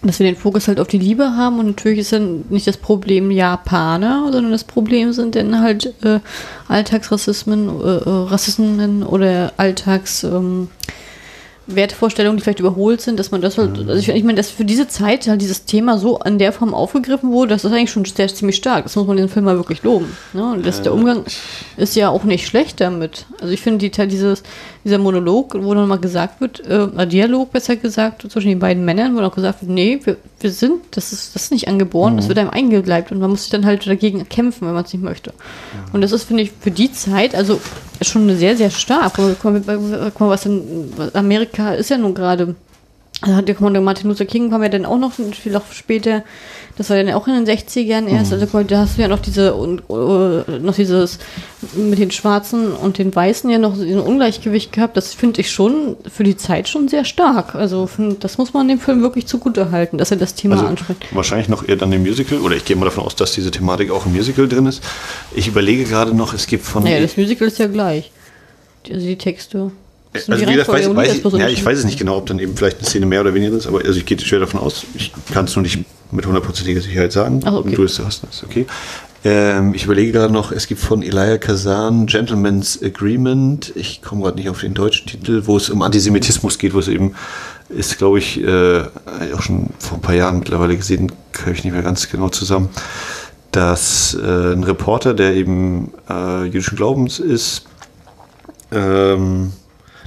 dass wir den Fokus halt auf die Liebe haben und natürlich ist dann nicht das Problem Japaner, sondern das Problem sind dann halt äh, Alltagsrassismen, äh, äh, Rassismen oder Alltags ähm, Wertvorstellungen, die vielleicht überholt sind, dass man das halt, also ich, ich meine, dass für diese Zeit halt dieses Thema so an der Form aufgegriffen wurde, das ist eigentlich schon sehr, ziemlich stark. Das muss man den Film mal wirklich loben. Ne? Und das, der Umgang ist ja auch nicht schlecht damit. Also ich finde die, dieses, dieser Monolog, wo dann mal gesagt wird, äh, Dialog besser gesagt, zwischen den beiden Männern, wo dann auch gesagt wird, nee, wir, wir sind, das ist, das ist nicht angeboren, das wird einem eingeleibt und man muss sich dann halt dagegen kämpfen, wenn man es nicht möchte. Und das ist, finde ich, für die Zeit, also schon sehr, sehr stark. Guck mal, guck mal was in Amerika ist ja nun gerade. Da hat der Kommandant Martin Luther King kam ja dann auch noch viel auch später. Das war dann auch in den 60ern erst. Also guck mal, da hast du ja noch diese und, äh, noch dieses mit den Schwarzen und den Weißen ja noch so ein Ungleichgewicht gehabt. Das finde ich schon für die Zeit schon sehr stark. Also das muss man dem Film wirklich zugute halten, dass er das Thema Also anspricht. wahrscheinlich noch eher dann im Musical, oder ich gehe mal davon aus, dass diese Thematik auch im Musical drin ist. Ich überlege gerade noch, es gibt von. Naja, das Musical ist ja gleich. Also die Texte. Also wie gesagt, weiß, weiß ich, ja, ich weiß es nicht genau, ob dann eben vielleicht eine Szene mehr oder weniger ist, aber also ich gehe schwer davon aus, ich kann es nur nicht mit hundertprozentiger Sicherheit sagen. Ach, okay. Und du es hast, ist okay. Ähm, ich überlege gerade noch, es gibt von Elia Kazan Gentleman's Agreement, ich komme gerade nicht auf den deutschen Titel, wo es um Antisemitismus geht, wo es eben ist, glaube ich, äh, auch schon vor ein paar Jahren mittlerweile gesehen, kriege ich nicht mehr ganz genau zusammen, dass äh, ein Reporter, der eben äh, jüdischen Glaubens ist, ähm,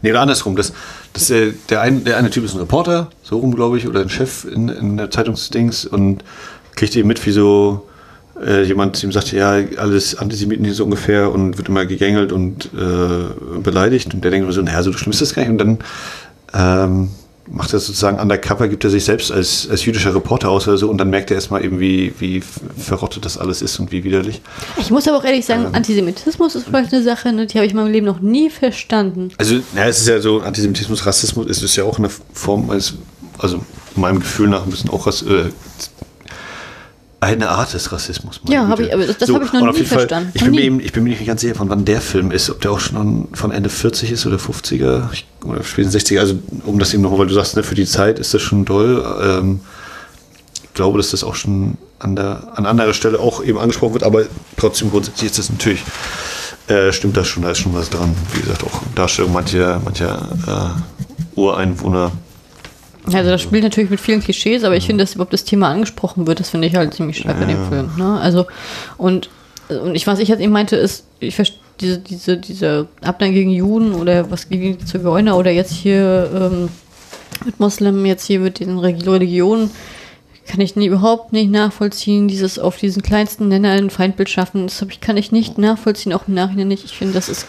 nee, oder andersrum, das, das, äh, der, ein, der eine Typ ist ein Reporter, so rum, glaube ich, oder ein Chef in, in der Zeitungsdings und kriegt eben mit, wie so äh, jemand ihm sagt, ja, alles Antisemiten hier so ungefähr und wird immer gegängelt und äh, beleidigt. Und der denkt immer so, naja, so schlimm ist das gar nicht. Und dann ähm, macht er sozusagen undercover, gibt er sich selbst als, als jüdischer Reporter aus oder so und dann merkt er erstmal eben, wie, wie verrottet das alles ist und wie widerlich. Ich muss aber auch ehrlich sagen, Antisemitismus ist vielleicht eine Sache, ne, die habe ich in meinem Leben noch nie verstanden. Also, na, es ist ja so, Antisemitismus, Rassismus, es ist ja auch eine Form, als, also meinem Gefühl nach ein bisschen auch Rass, äh, eine Art des Rassismus. Ja, hab ich- aber das- das hab ich noch nie jeden Fall, verstanden. Ich Noch bin, mir nie. eben, ich bin mir nicht ganz sicher, von wann der Film ist, ob der auch schon von Ende 40 ist oder 50er ich, oder spätestens 60er. Also, um das eben nochmal, weil du sagst, ne, für die Zeit ist das schon toll. Ähm, ich glaube, dass das auch schon an, der, an anderer Stelle auch eben angesprochen wird, aber trotzdem grundsätzlich ist das natürlich, äh, stimmt das schon, da ist schon was dran. Wie gesagt, auch Darstellung mancher, mancher äh, Ureinwohner. Also das spielt natürlich mit vielen Klischees, aber ich finde, dass überhaupt das Thema angesprochen wird, das finde ich halt ziemlich stark bei dem Film. Ne? Also und, und ich was ich jetzt eben meinte ist, ich verstehe diese diese diese Abneigung gegen Juden oder was gegen die Zigeuner oder jetzt hier ähm, mit Muslimen jetzt hier mit den Religionen kann ich nie, überhaupt nicht nachvollziehen, dieses auf diesen kleinsten Nenner ein Feindbild schaffen. Das ich, kann ich nicht nachvollziehen, auch im Nachhinein nicht. Ich finde, das ist,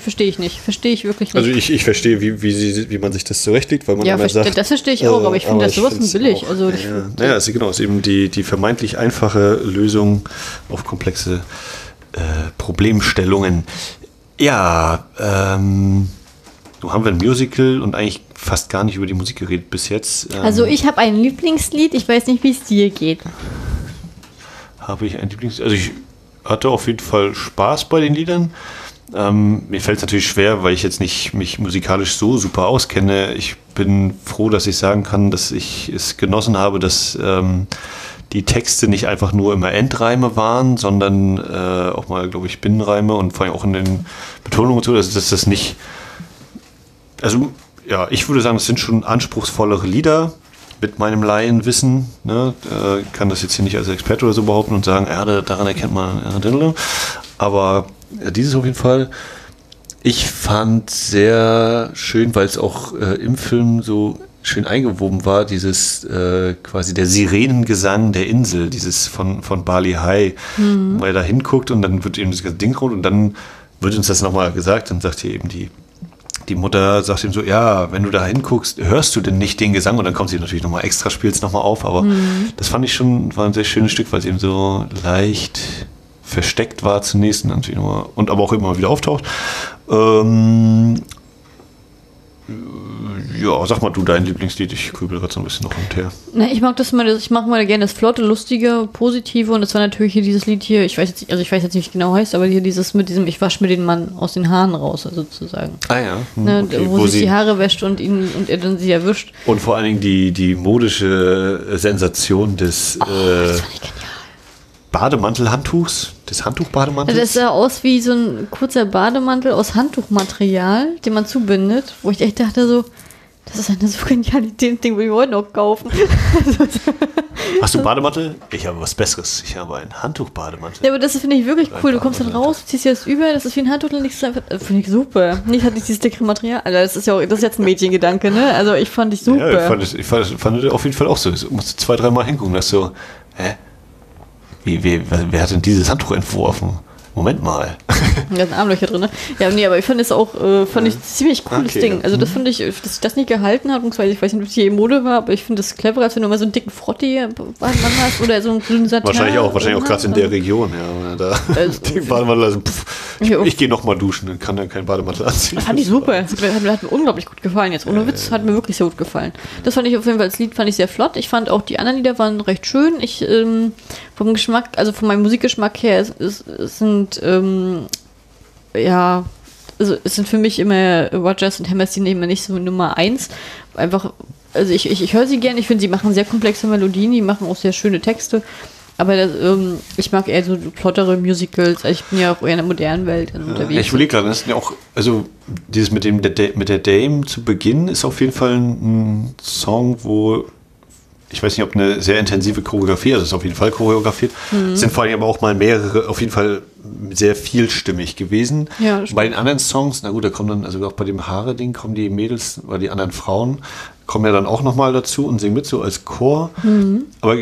verstehe ich nicht. Verstehe ich wirklich nicht. Also ich, ich verstehe, wie, wie, sie, wie man sich das zurechtlegt, weil man Ja, immer sagt... das verstehe ich auch, aber ich finde das sowas billig. auch- Also ich- ja, naja, ist, genau, ist eben die, die vermeintlich einfache Lösung auf komplexe äh, Problemstellungen. Ja, ähm, nun haben wir ein Musical und eigentlich fast gar nicht über die Musik geredet bis jetzt. Ähm, Also ich habe ein Lieblingslied, ich weiß nicht, wie es dir geht. habe ich ein Lieblings... Also ich hatte auf jeden Fall Spaß bei den Liedern. Ähm, mir fällt es natürlich schwer, weil ich jetzt nicht mich musikalisch so super auskenne. Ich bin froh, dass ich sagen kann, dass ich es genossen habe, dass ähm, die Texte nicht einfach nur immer Endreime waren, sondern äh, auch mal, glaube ich, Binnenreime und vor allem auch in den Betonungen und so, dass, dass das nicht also ja, ich würde sagen, es sind schon anspruchsvollere Lieder mit meinem Laienwissen. Ne, äh, kann das jetzt hier nicht als Experte oder so behaupten und sagen, ja, daran erkennt man. Ja, aber ja, dieses auf jeden Fall. Ich fand sehr schön, weil es auch äh, im Film so schön eingewoben war, dieses äh, quasi der Sirenengesang der Insel, dieses von, von Bali High, mhm. weil er da hinguckt und dann wird eben das ganze Ding rot und dann wird uns das nochmal gesagt, dann sagt hier eben die, die Mutter, sagt ihm so, ja, wenn du da hinguckst, hörst du denn nicht den Gesang und dann kommt sie natürlich nochmal extra, spielt es nochmal auf, aber mhm. das fand ich schon, war ein sehr schönes Stück, weil es eben so leicht versteckt war zunächst und, natürlich nochmal, und aber auch immer wieder auftaucht. Ähm, ja, sag mal du dein Lieblingslied. Ich grübel gerade so ein bisschen noch und her. Na, ich mag das mal, ich mache mal gerne das flotte, lustige, positive und das war natürlich hier dieses Lied hier, ich weiß jetzt, also ich weiß jetzt nicht genau heißt, aber hier dieses mit diesem, ich wasche mir den Mann aus den Haaren raus, sozusagen. Ah ja. Hm, ne, okay. wo, wo sich die Haare wäscht und ihn und er dann sie erwischt. Und vor allen Dingen die, die modische Sensation des oh, äh, das fand ich genial. Bademantelhandtuchs, des Handtuchbademantels. Das sah aus wie so ein kurzer Bademantel aus Handtuchmaterial, den man zubindet, wo ich echt dachte so, das ist eine so geniale Idee, Ding will ich heute noch kaufen. Hast du einen Bademantel? Ich habe was Besseres. Ich habe einen Handtuchbademantel. Ja, aber das finde ich wirklich cool. Du kommst dann raus, ziehst dir das über, das ist wie ein Handtuch und legst einfach. Äh, finde ich super. Nicht hat nicht dieses dickere Material. Also das ist ja auch, das ist jetzt ein Mädchengedanke, ne? Also ich fand dich super. Ja, ich fand, es, ich fand, fand auf jeden Fall auch so. Ich musste zwei, dreimal hingucken, dass so, hä? Wie, wie, wer hat denn dieses Handtuch entworfen? Moment mal. Da sind Armlöcher drin, ne? Ja, nee, aber ich fand es auch, äh, fand ich ziemlich cooles okay, Ding. Also das mhm. fand ich, dass ich das nicht gehalten habe, beziehungsweise ich weiß nicht, ob es hier Mode war, aber ich finde das cleverer, als wenn du mal so einen dicken Frotti hast oder so einen grünen Satin. Wahrscheinlich auch, wahrscheinlich auch gerade in der Region, ja. Da also, Bademantel, also, pff, ich, ich gehe nochmal duschen, dann kann dann kein Bademantel anziehen. Das fand ich super. Das hat mir, hat mir unglaublich gut gefallen jetzt. Ohne Witz, hat mir wirklich sehr gut gefallen. Das fand ich auf jeden Fall, das Lied fand ich sehr flott. Ich fand auch die anderen Lieder waren recht schön. Ich, ähm, vom Geschmack, also von meinem Musikgeschmack her, es, es, es sind, ähm, ja, also es sind für mich immer Rogers und Hammerstein immer nicht so Nummer eins. Einfach, also ich, ich, ich höre sie gerne, ich finde, sie machen sehr komplexe Melodien, die machen auch sehr schöne Texte. Aber das, ähm, ich mag eher so plottere Musicals. Also ich bin ja auch eher in der modernen Welt ja, unterwegs. Ich überlege gerade, das ist ja auch, also dieses mit dem mit der Dame zu Beginn ist auf jeden Fall ein Song, wo ich weiß nicht, ob eine sehr intensive Choreografie, also ist auf jeden Fall choreografiert, mhm. sind vor allem aber auch mal mehrere, auf jeden Fall sehr vielstimmig gewesen. Ja, bei den anderen Songs, na gut, da kommen dann, also auch bei dem Haare-Ding kommen die Mädels, oder die anderen Frauen, kommen ja dann auch nochmal dazu und singen mit so als Chor. Mhm. Aber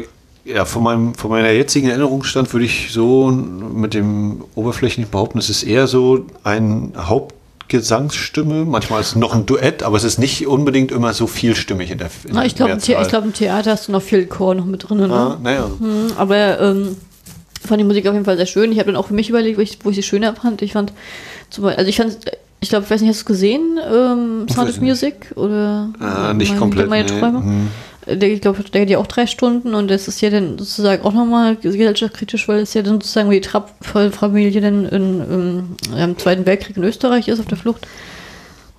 ja, von, meinem, von meiner jetzigen Erinnerungsstand würde ich so mit dem oberflächlichen behaupten, es ist eher so ein Haupt Gesangsstimme, manchmal ist es noch ein Duett, aber es ist nicht unbedingt immer so vielstimmig in der in Na, Ich glaube, glaub, im Theater hast du noch viel Chor noch mit drin. Ne? Ah, naja. Hm, aber ähm, fand die Musik auf jeden Fall sehr schön. Ich habe dann auch für mich überlegt, wo ich, wo ich sie schöner fand. Ich fand, zum Beispiel, also ich fand, ich glaube, ich weiß nicht, hast du es gesehen, ähm, Sound of Music oder ah, nicht meine, komplett. Meine nee. Träume? Hm. Ich glaube, der geht ja auch drei Stunden und das ist ja dann sozusagen auch nochmal gesellschaftskritisch, weil es ja dann sozusagen wie die Trapp-Familie dann in, in, im Zweiten Weltkrieg in Österreich ist auf der Flucht.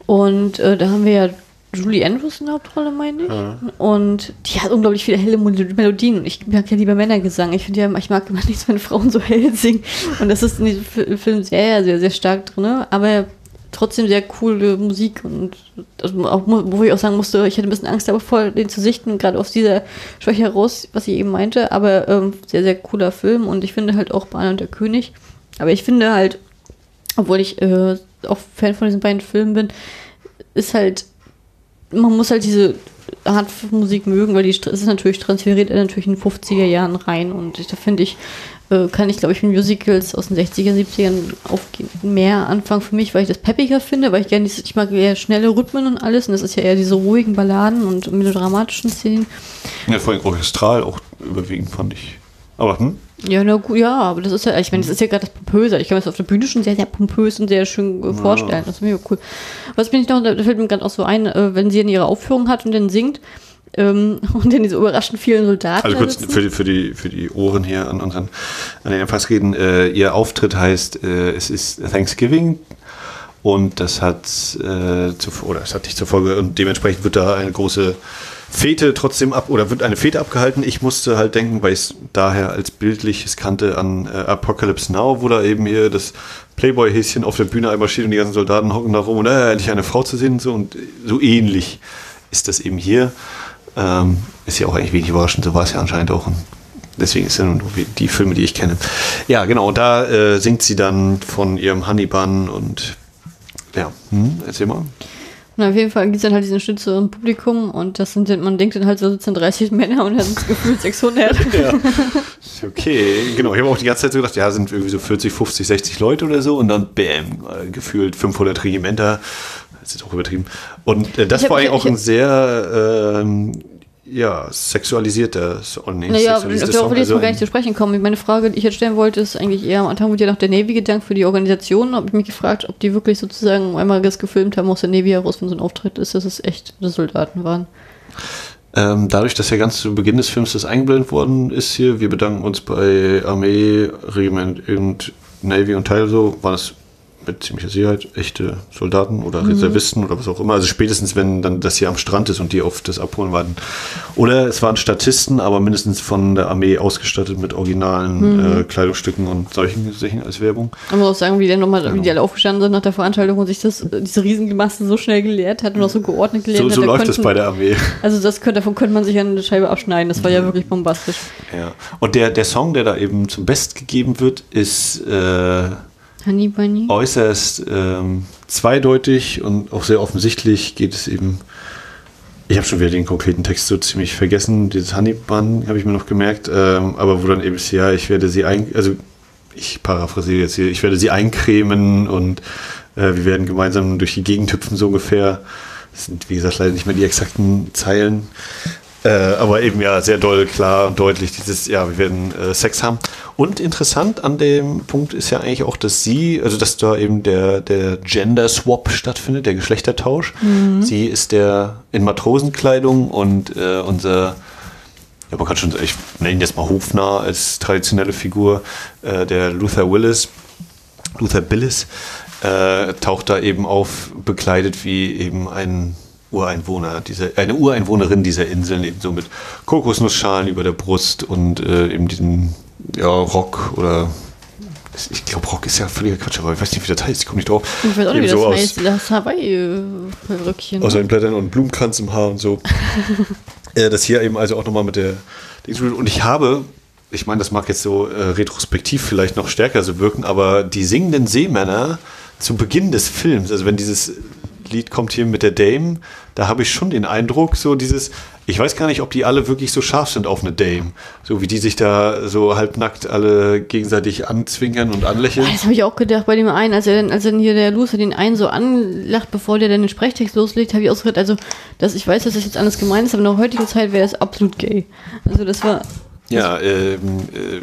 Und äh, da haben wir ja Julie Andrews in der Hauptrolle, meine ich. Ja. Und die hat unglaublich viele helle Melodien. Ich mag ja lieber Männergesang. Ich finde ja, ich mag immer nichts, wenn Frauen so hell singen. Und das ist in diesem Film sehr, sehr, sehr stark drin. Aber trotzdem sehr coole Musik und also auch, wo ich auch sagen musste, ich hatte ein bisschen Angst davor, den zu sichten, gerade aus dieser Schwäche heraus, was ich eben meinte, aber ähm, sehr, sehr cooler Film und ich finde halt auch Bahn und der König. Aber ich finde halt, obwohl ich äh, auch Fan von diesen beiden Filmen bin, ist halt, man muss halt diese Art von Musik mögen, weil die ist natürlich transferiert natürlich in den 50er Jahren rein und da finde ich, äh, kann ich, glaube ich, mit Musicals aus den 60er, 70ern aufgehen, mehr anfangen für mich, weil ich das peppiger finde, weil ich gerne diese, ich mag eher schnelle Rhythmen und alles und das ist ja eher diese ruhigen Balladen und melodramatischen Szenen. Ja, vor allem orchestral auch überwiegend, fand ich. Aber, hm? Ja, na gut, ja, aber das ist ja, ich meine, das ist ja gerade das Pompöse. Ich kann mir das auf der Bühne schon sehr, sehr pompös und sehr schön äh, vorstellen. Das ist mir cool. Was bin ich noch, da fällt mir gerade auch so ein, äh, wenn sie in ihrer Aufführung hat und dann singt, ähm, und dann diese überraschend vielen Soldaten. Also kurz für die, für, die, für die Ohren hier an unseren an den Empfangsgeräten. Äh, ihr Auftritt heißt, äh, es ist Thanksgiving Und das hat, äh, zu, oder das hat nicht zur Folge, und dementsprechend wird da eine große Fete trotzdem ab, oder wird eine Fete abgehalten. Ich musste halt denken, weil ich es daher als bildliches kannte an äh, Apocalypse Now, wo da eben hier das Playboy-Häschen auf der Bühne einmal steht und die ganzen Soldaten hocken da rum und äh, endlich eine Frau zu sehen und so. Und so ähnlich ist das eben hier. Ähm, ist ja auch eigentlich wenig überraschend, so war es ja anscheinend auch. Deswegen ist ja nur die Filme, die ich kenne. Ja, genau, und da äh, singt sie dann von ihrem Honeybun und ja, hm, erzähl mal. Und auf jeden Fall gibt es dann halt diesen Schnitt zu Publikum und das sind, man denkt dann halt so sitzen 30 Männer und dann sind es gefühlt 600. ja. Okay, genau. Ich habe auch die ganze Zeit so gedacht, ja, sind irgendwie so 40, 50, 60 Leute oder so und dann bam, gefühlt 500 Regimenter. Das ist jetzt auch übertrieben. Und äh, das war eigentlich auch ein sehr ähm, ja, sexualisierter Song. Nee, naja, darauf will ich jetzt also gar nicht zu sprechen kommen. Meine Frage, die ich jetzt stellen wollte, ist eigentlich eher am Anfang wurde ja noch der Navy gedankt für die Organisation. Habe ich mich gefragt, ob die wirklich sozusagen einmal das gefilmt haben aus der Navy heraus, wenn so ein Auftritt ist, dass es echt Soldaten waren. Ähm, dadurch, dass ja ganz zu Beginn des Films das eingeblendet worden ist hier, wir bedanken uns bei Armee, Regiment und Navy und Teil so, war das mit ziemlicher Sicherheit echte Soldaten oder mhm. Reservisten mhm. oder was auch immer. Also spätestens, wenn dann das hier am Strand ist und die auf das Abholen warten. Oder es waren Statisten, aber mindestens von der Armee ausgestattet mit originalen mhm. äh, Kleidungsstücken und solchen Sachen als Werbung. Man muss auch sagen, wie, nochmal, genau. wie die alle aufgestanden sind nach der Veranstaltung und sich das, diese Riesengemasse so schnell geleert hat und auch so geordnet geleert so, hat. So läuft es bei der Armee. Also das könnte, davon könnte man sich eine Scheibe abschneiden. Das war mhm. ja wirklich bombastisch. Ja. Und der, der Song, der da eben zum Best gegeben wird, ist äh, Honey Bunny. äußerst ähm, zweideutig und auch sehr offensichtlich geht es eben. Ich habe schon wieder den konkreten Text so ziemlich vergessen. Dieses Honey Bun habe ich mir noch gemerkt, ähm, aber wo dann eben ist, ja, ich werde sie ein, also ich paraphrasiere jetzt hier, ich werde sie eincremen und äh, wir werden gemeinsam durch die Gegend hüpfen, so ungefähr. Das sind, wie gesagt, leider nicht mehr die exakten Zeilen. Äh, aber eben ja sehr doll, klar und deutlich dieses, ja, wir werden äh, Sex haben. Und interessant an dem Punkt ist ja eigentlich auch, dass sie, also dass da eben der, der Gender Swap stattfindet, der Geschlechtertausch. Mhm. Sie ist der in Matrosenkleidung und äh, unser, ja, man kann schon, ich nenne ihn jetzt mal Hofnarr als traditionelle Figur, äh, der Luther Willis, Luther Billis, äh, taucht da eben auf, bekleidet wie eben ein Ureinwohner, diese, eine Ureinwohnerin dieser Inseln, eben so mit Kokosnussschalen über der Brust und äh, eben diesen ja, Rock oder ich glaube, Rock ist ja völliger Quatsch, aber ich weiß nicht, wie das heißt. Ich komme nicht drauf. Ich weiß auch nicht, wie so das heißt. Das Hawaii-Röckchen. Aus einem Blättern und Blumenkranz im Haar und so. äh, das hier eben also auch nochmal mit der. Und ich habe, ich meine, das mag jetzt so äh, retrospektiv vielleicht noch stärker so wirken, aber die singenden Seemänner zu Beginn des Films, also wenn dieses Lied kommt hier mit der Dame, da habe ich schon den Eindruck, so dieses, ich weiß gar nicht, ob die alle wirklich so scharf sind auf eine Dame. So wie die sich da so halbnackt alle gegenseitig anzwinkern und anlächeln. Das habe ich auch gedacht bei dem einen, als er dann, als dann hier der Loser den einen so anlacht, bevor der dann den Sprechtext loslegt, habe ich auch so gedacht, also, das, ich weiß, dass das jetzt alles gemeint ist, aber in der heutigen Zeit wäre das absolut gay. Also das war. Ja, ähm, äh,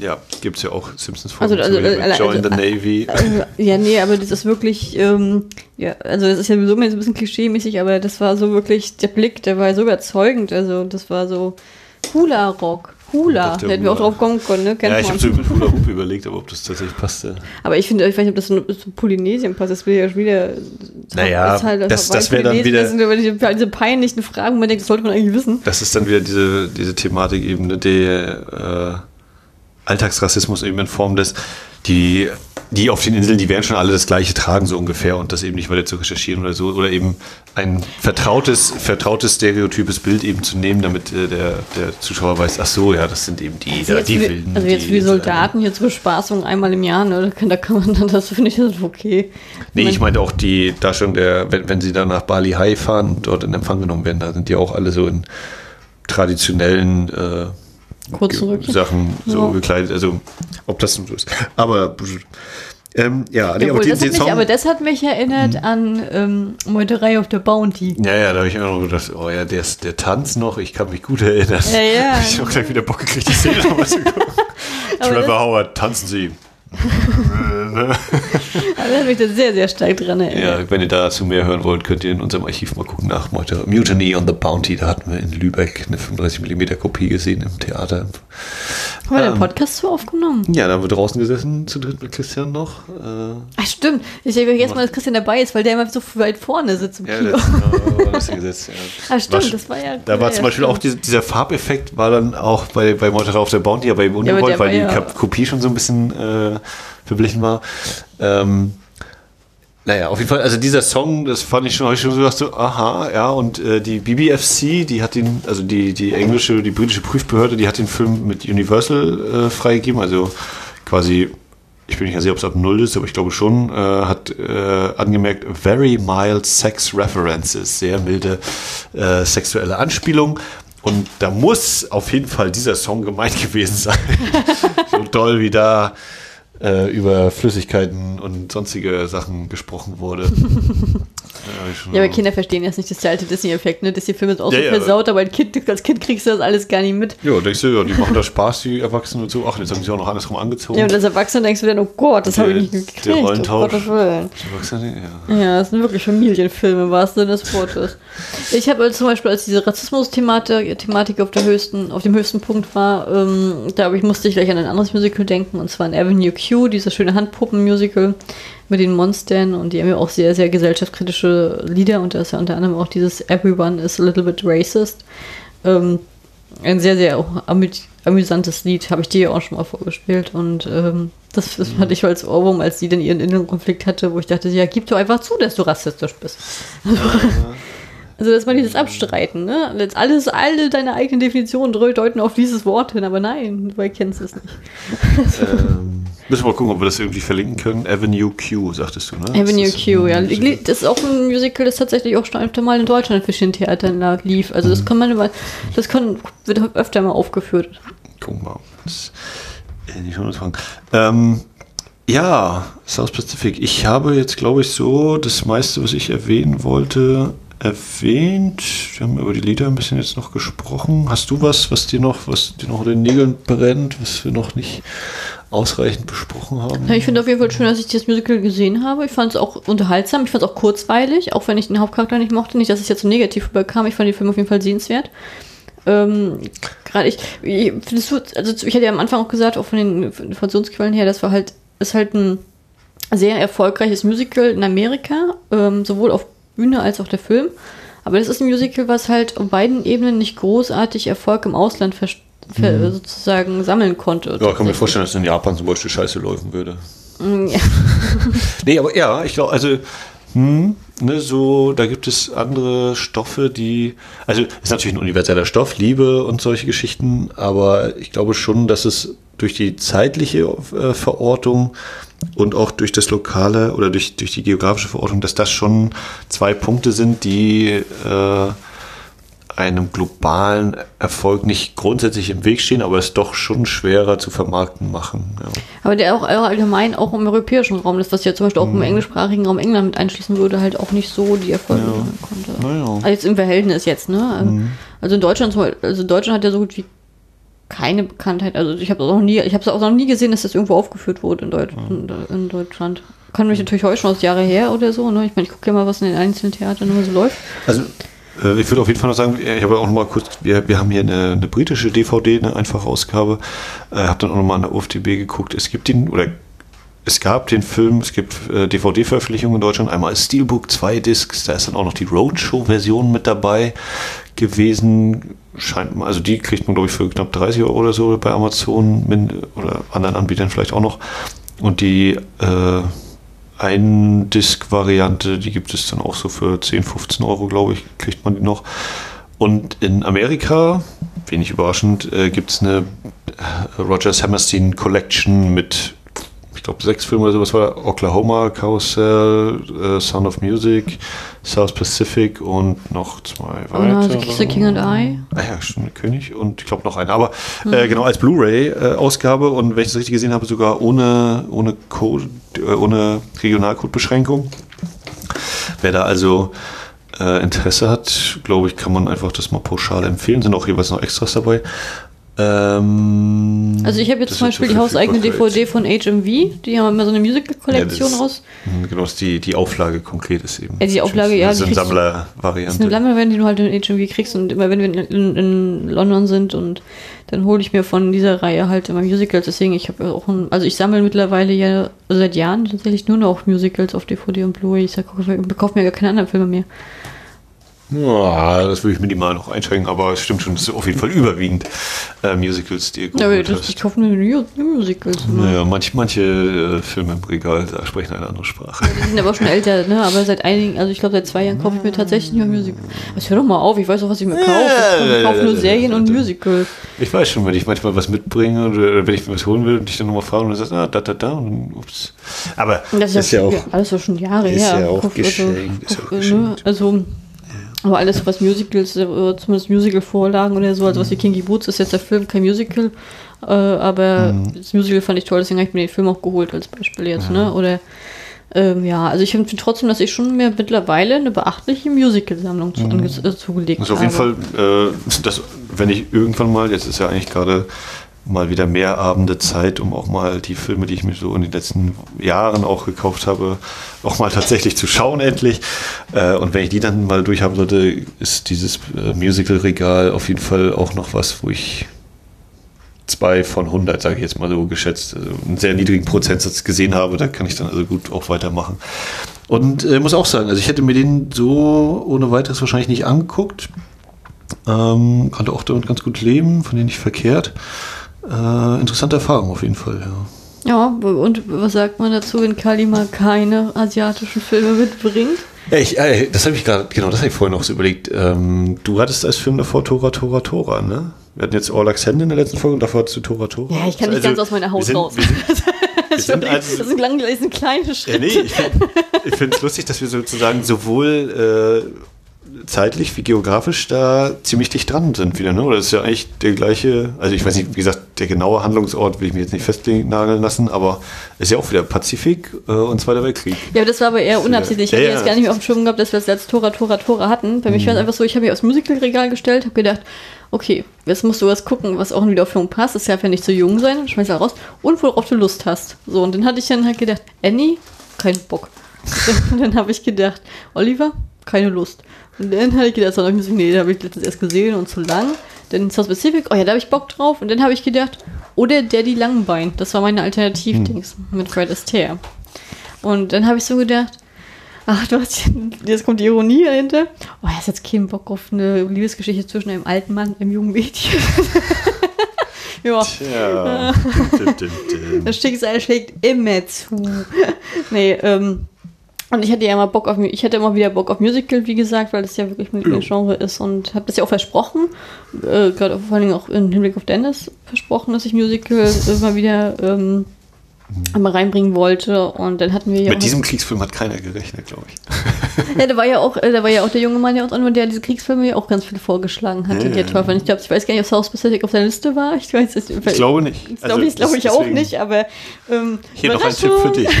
ja, gibt es ja auch Simpsons Folgen also, also, also, Join also, the Navy. Also, ja, nee, aber das ist wirklich, ähm, ja, also das ist ja sowieso ein bisschen klischee-mäßig, aber das war so wirklich, der Blick, der war so überzeugend, also das war so Hula Rock. Hula, da hätten wir auch drauf kommen können, ne? Kennt ja, ich habe so mit Hula Hoop überlegt, aber ob das tatsächlich passte. Aber ich finde, ich weiß nicht, ob das zu Polynesien passt, das will ja schon wieder. Naja, das, halt, das, das wäre dann wieder. Das sind diese, diese peinlichen Fragen, wo man denkt, das sollte man eigentlich wissen. Das ist dann wieder diese, diese Thematik-Ebene, die, äh, Alltagsrassismus eben in Form des, die, die auf den Inseln, die werden schon alle das Gleiche tragen, so ungefähr, und das eben nicht weiter zu recherchieren oder so, oder eben ein vertrautes, vertrautes, stereotypes Bild eben zu nehmen, damit äh, der, der Zuschauer weiß, ach so, ja, das sind eben die, also da, die wie, Wilden. Also jetzt die, die Soldaten hier zur Bespaßung einmal im Jahr, ne, da kann man dann, das finde ich okay. Nee, ich meinte auch die Darstellung der, wenn, wenn sie dann nach Bali High fahren und dort in Empfang genommen werden, da sind die auch alle so in traditionellen äh, Sachen so ja. gekleidet. Also, ob das so ist. Aber. Ähm, ja, nee, Jawohl, aber, das den, mich, aber das hat mich erinnert hm. an ähm, Meuterei auf der Bounty. Ja, ja, da habe ich immer noch gedacht, oh ja, der, der Tanz noch, ich kann mich gut erinnern. Ja, ja. ich habe auch gleich wieder Bock gekriegt, die Szene nochmal zu gucken. Trevor Howard, tanzen Sie. also erinnert mich da sehr, sehr stark dran erinnert. Ja, wenn ihr dazu mehr hören wollt, könnt ihr in unserem Archiv mal gucken nach Mutiny on the Bounty. Da hatten wir in Lübeck eine 35mm Kopie gesehen im Theater. Haben wir den Podcast so aufgenommen? Ja, da haben wir draußen gesessen, zu dritt mit Christian noch. Äh, Ach stimmt. Ich habe vergessen mal, dass Christian dabei ist, weil der immer so weit vorne sitzt im ja, Kino. das, genau, hier gesetzt, ja. Ah, stimmt, War- das war ja. Da war ja, zum Beispiel stimmt. auch dieser, dieser Farbeffekt, war dann auch bei, bei Mordor auf der Bounty, ja aber Ungewollt, der weil die ja- Kopie schon so ein bisschen äh, verblichen war. Ähm, naja, auf jeden Fall, also dieser Song, das fand ich schon, hab ich schon so gedacht, so, aha, ja, und äh, die BBFC, die hat den, also die, die englische, die britische Prüfbehörde, die hat den Film mit Universal äh, freigegeben, also quasi, ich bin nicht ganz sicher, ob es ab Null ist, aber ich glaube schon, äh, hat äh, angemerkt, very mild sex references, sehr milde äh, sexuelle Anspielung. Und da muss auf jeden Fall dieser Song gemeint gewesen sein. so toll wie da äh, über Flüssigkeiten und sonstige Sachen gesprochen wurde. ja, aber Kinder verstehen jetzt nicht das alte Disney-Effekt, ne? Disney-Film ist auch Ja, so ja. versaut, aber ein kind, als Kind kriegst du das alles gar nicht mit. ja, denkst du, ja, die machen da Spaß, die Erwachsenen und so. Ach, jetzt haben sie auch noch andersrum angezogen. Ja, und als Erwachsener denkst du dann, oh Gott, das habe ich nicht Der- gekriegt. der Oh Rollentausch. Erwachsenen, ja. Ja, das sind wirklich Familienfilme, im wahrsten Sinne des Wortes. Ich habe also zum Beispiel, als diese Rassismus-Thematik Thematik auf, der höchsten, auf dem höchsten Punkt war, ähm, da ich, musste ich gleich an ein anderes Musical denken, und zwar an Avenue Q, dieses schöne Handpuppen-Musical mit den Monstern, und die haben ja auch sehr, sehr gesellschaftskritische Lieder, und da ist ja unter anderem auch dieses Everyone is a little bit racist. Ähm, ein sehr, sehr amü amüsantes Lied, habe ich dir ja auch schon mal vorgespielt. Und ähm, das, das fand ich als Ohrwurm, als sie dann ihren inneren Konflikt hatte, wo ich dachte, ja, gib doch einfach zu, dass du rassistisch bist. Also, dass man dieses Abstreiten, ne? Jetzt alles, alle deine eigenen Definitionen deuten auf dieses Wort hin, aber nein, du erkennst es nicht. ähm, müssen wir mal gucken, ob wir das irgendwie verlinken können. Avenue Q, sagtest du, ne? Avenue Das Q, ja. Musical. Das ist auch ein Musical, das tatsächlich auch schon öfter mal in Deutschland in verschiedenen Theatern lief. Also, das kann man immer, das kann, wird öfter mal aufgeführt. Gucken wir mal. Das, nicht schon fragen. Ähm, ja, South Pacific. Ich habe jetzt, glaube ich, so das meiste, was ich erwähnen wollte, erwähnt. Wir haben über die Lieder ein bisschen jetzt noch gesprochen. Hast du was, was dir noch, was dir noch unter den Nägeln brennt, was wir noch nicht ausreichend besprochen haben? Ich finde auf jeden Fall schön, dass ich das Musical gesehen habe. Ich fand es auch unterhaltsam, ich fand es auch kurzweilig, auch wenn ich den Hauptcharakter nicht mochte. Nicht, dass es jetzt so negativ überkam. Ich fand den Film auf jeden Fall sehenswert. Ähm, Gerade ich, ich, also ich hatte ja am Anfang auch gesagt, auch von den Informationsquellen her, das war halt, ist halt ein sehr erfolgreiches Musical in Amerika, ähm, sowohl auf Bühne als auch der Film. Aber das ist ein Musical, was halt auf beiden Ebenen nicht großartig Erfolg im Ausland ver sozusagen sammeln konnte. Ja, kann mir vorstellen, dass in Japan zum Beispiel scheiße laufen würde. Mm, Ja. Nee, aber ja, ich glaube, also, hm, ne, so, da gibt es andere Stoffe, die, also, ist natürlich ein universeller Stoff, Liebe und solche Geschichten, aber ich glaube schon, dass es durch die zeitliche äh, Verortung und auch durch das lokale oder durch, durch die geografische Verortung, dass das schon zwei Punkte sind, die äh, einem globalen Erfolg nicht grundsätzlich im Weg stehen, aber es doch schon schwerer zu vermarkten machen. Ja. Aber der auch allgemein auch im europäischen Raum, das was ja zum Beispiel auch Mhm. im englischsprachigen Raum England mit einschließen würde, halt auch nicht so die Erfolge sammeln konnte. Naja. Also jetzt im Verhältnis jetzt, ne? Also, Mhm. also in Deutschland also Deutschland hat ja so gut wie keine Bekanntheit. Also ich habe noch nie, ich habe es auch noch nie gesehen, dass das irgendwo aufgeführt wurde in, Deut Mhm. in, in Deutschland. Kann mich natürlich heute schon aus Jahre her oder so, ne? Ich meine, ich gucke ja mal, was in den einzelnen Theatern immer so läuft. Also äh, ich würde auf jeden Fall noch sagen, ich habe auch noch mal kurz, wir, wir haben hier eine, eine britische DVD, eine einfache Ausgabe, äh, habe dann auch noch mal an der UFDB geguckt. Es gibt den, oder es gab den Film, es gibt äh, DVD-Veröffentlichungen in Deutschland, einmal Steelbook, zwei Discs, da ist dann auch noch die Roadshow-Version mit dabei gewesen. Scheint, mal- also die kriegt man, glaube ich, für knapp 30 Euro oder so bei Amazon oder anderen Anbietern vielleicht auch noch. Und die äh, Ein-Disc-Variante, die gibt es dann auch so für 10, 15 Euro, glaube ich, kriegt man die noch. Und in Amerika, wenig überraschend, äh, gibt es eine äh, Rogers Hammerstein Collection mit, ich glaube, sechs Filme oder sowas war. Oklahoma, Carousel, äh, Sound of Music, South Pacific und noch zwei Oh, weitere. The, the King and I. Ah ja, stimmt, König und ich glaube noch eine. Aber äh, genau als Blu-ray-Ausgabe und wenn ich es richtig gesehen habe, sogar ohne, ohne, Code, äh, ohne Regionalcode-Beschränkung. Wer da also äh, Interesse hat, glaube ich, kann man einfach das mal pauschal empfehlen. Sind auch jeweils noch Extras dabei. Ähm, Also ich habe jetzt zum Beispiel die hauseigene. DVD von HMV, die haben immer so eine Musical-Kollektion Ja, raus. Mhm, Genau, das ist die, die Auflage konkret ist eben. Ja, die Auflage, ja, Das ist die eine du- Das ist eine Sammlervariante. Die du halt in HMV kriegst und immer wenn wir in, in, in London sind und dann hole ich mir von dieser Reihe halt immer Musicals. Deswegen, ich habe auch ein, also ich sammle mittlerweile ja seit Jahren tatsächlich nur noch Musicals auf DVD und Blu-ray. Ich sag, ich kaufe mir gar keine anderen Filme mehr. Ja, das würde ich minimal noch einschränken, aber es stimmt schon, es ist auf jeden Fall überwiegend äh, Musicals, die ihr Ja, aber geholt das, hast. ich kaufe nur Mu- Musicals. Ne? Naja, manche, manche äh, Filme im Regal, sprechen eine andere Sprache. Die sind aber schon älter, ne? Aber seit einigen, also ich glaube seit zwei Jahren kaufe ich mir tatsächlich nur Musicals. Also hör doch mal auf, ich weiß auch, was ich mir kaufe. Ich kaufe nur Serien und Musicals. Ich weiß schon, wenn ich manchmal was mitbringe oder wenn ich mir was holen will und dich dann nochmal frage und du sagst, ah, da, da, da, und dann, ups. Aber Das ist, ja, schon- alles so schon Jahre ist her. ja auch Guck, geschenkt, ist ja auch ne, geschenkt. Also, aber alles, was Musicals, äh, zumindest Musical-Vorlagen oder so, also was wie Kinky Boots ist jetzt der Film, kein Musical, äh, aber Mhm. das Musical fand ich toll, deswegen habe ich mir den Film auch geholt als Beispiel jetzt, ne? Oder ähm, ja, also ich finde trotzdem, dass ich schon mir mittlerweile eine beachtliche Musical-Sammlung zu, ange- äh, zugelegt Also auf jeden habe. Fall, äh, das, wenn ich irgendwann mal, jetzt ist ja eigentlich gerade mal wieder mehr Abende Zeit, um auch mal die Filme, die ich mir so in den letzten Jahren auch gekauft habe, auch mal tatsächlich zu schauen endlich. Äh, und wenn ich die dann mal durchhaben sollte, ist dieses äh, Musical-Regal auf jeden Fall auch noch was, wo ich zwei von 100, sage ich jetzt mal so geschätzt, also einen sehr niedrigen Prozentsatz gesehen habe. Da kann ich dann also gut auch weitermachen. Und äh, muss auch sagen, also ich hätte mir den so ohne weiteres wahrscheinlich nicht angeguckt. Ähm, konnte auch damit ganz gut leben, von denen nicht verkehrt. Äh, interessante Erfahrung auf jeden Fall, ja. Ja, und was sagt man dazu, wenn Kalima keine asiatischen Filme mitbringt? Ja, ich, äh, das habe ich gerade, genau, das habe ich vorhin noch so überlegt. Ähm, du hattest als Film davor Tora, Tora, Tora, ne? Wir hatten jetzt Orlax Hände in der letzten Folge und davor hattest du Tora, Tora. Ja, ich kann nicht Also, ganz aus meiner Haut sind, raus. Wir sind, wir sind das, also, sind lang, das sind kleine Ja, Schritte. nee, ich finde ich finde es lustig, dass wir sozusagen sowohl äh, zeitlich wie geografisch da ziemlich dicht dran sind wieder, ne? Oder das ist ja eigentlich der gleiche, also ich weiß nicht, wie gesagt, der genaue Handlungsort will ich mir jetzt nicht festnageln lassen, aber ist ja auch wieder Pazifik äh, und Zweiter Weltkrieg. Ja, aber das war aber eher unabsichtlich. Ich habe ja. jetzt gar nicht mehr auf dem Schirm gehabt, dass wir das als Tora, Tora, Tora hatten. Bei mich war es einfach so, ich habe mich aufs Musicalregal gestellt, habe gedacht, okay, jetzt musst du was gucken, was auch in die Wiederaufführung passt. Das darf ja nicht zu jung sein, schmeiß da raus. Und worauf du Lust hast. So, und dann hatte ich dann halt gedacht, Annie, kein Bock. Dann habe ich gedacht, Oliver, keine Lust. Und dann habe ich gedacht, so, nee, da habe ich letztens erst gesehen und zu lang. Dann South Pacific, oh ja, da habe ich Bock drauf. Und dann habe ich gedacht, oder Daddy Langbein. Das war meine Alternativdings mit Fred Astaire. Und dann habe ich so gedacht, ach, du hast, jetzt kommt die Ironie dahinter. Oh, er hat jetzt keinen Bock auf eine Liebesgeschichte zwischen einem alten Mann und einem jungen Mädchen. ja, Tja. das Schicksal schlägt immer zu. nee, ähm, und ich hatte ja immer Bock auf, ich hatte immer wieder Bock auf Musical, wie gesagt, weil das ja wirklich mein Genre ist und habe das ja auch versprochen, äh, gerade vor allen Dingen auch im Hinblick auf Dennis versprochen, dass ich Musical immer wieder ähm, mal reinbringen wollte und dann hatten wir ja Mit auch diesem Kriegsfilm hat keiner gerechnet, glaube ich. ja, da war ja auch, äh, da war ja auch der junge Mann, der uns an, der diese Kriegsfilme ja auch ganz viel vorgeschlagen hat, Ja, die ja. toll fand. Ich glaube, ich weiß gar nicht, ob South Pacific auf der Liste war. Ich weiß nicht. Ich glaube nicht. Das glaube ich, glaube ich auch nicht, aber ähm, Hier noch ein Tipp für dich.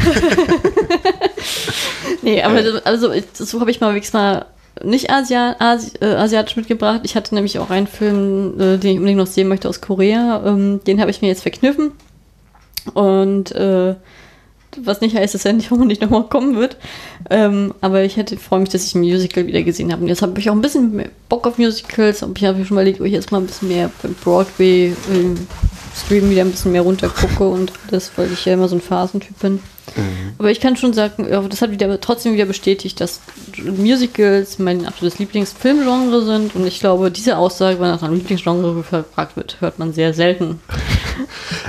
Nee, aber das- also ich- so habe ich mal wenigstens mal nicht Asia, Asi, äh, asiatisch mitgebracht. Ich hatte nämlich auch einen Film, äh, den ich unbedingt noch sehen möchte aus Korea. Ähm, den habe ich mir jetzt verkniffen. Und äh, was nicht heißt, dass er nicht, nicht nochmal kommen wird. Ähm, aber ich hätte freue mich, dass ich ein Musical wieder gesehen habe. Und jetzt habe ich auch ein bisschen Bock auf Musicals. Und ich habe mir schon überlegt, ob ich jetzt mal ein bisschen mehr beim Broadway ähm, wieder ein bisschen mehr runtergucke und das, weil ich ja immer so ein Phasentyp bin. Aber ich kann schon sagen, das hat wieder trotzdem wieder bestätigt, dass Musicals mein absolutes Lieblingsfilmgenre sind. Und ich glaube, diese Aussage, wenn nach einem Lieblingsgenre gefragt wird, hört man sehr selten.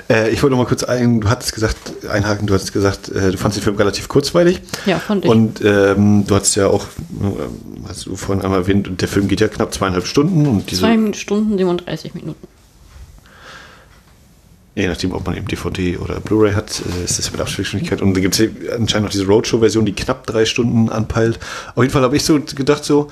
Äh, ich wollte noch mal kurz ein, du hattest gesagt, einhaken, du hattest gesagt, äh, du fandest den Film relativ kurzweilig. Ja, fand ich. Und ähm, du hast ja auch, äh, hast du vorhin einmal erwähnt, der Film geht ja knapp zweieinhalb Stunden und diese, Zwei Stunden, 37 Minuten. Je nachdem, ob man eben DVD oder Blu-ray hat, äh, ist das mit Abspielgeschwindigkeit. Und da gibt es anscheinend noch diese Roadshow-Version, die knapp drei Stunden anpeilt. Auf jeden Fall habe ich so gedacht, so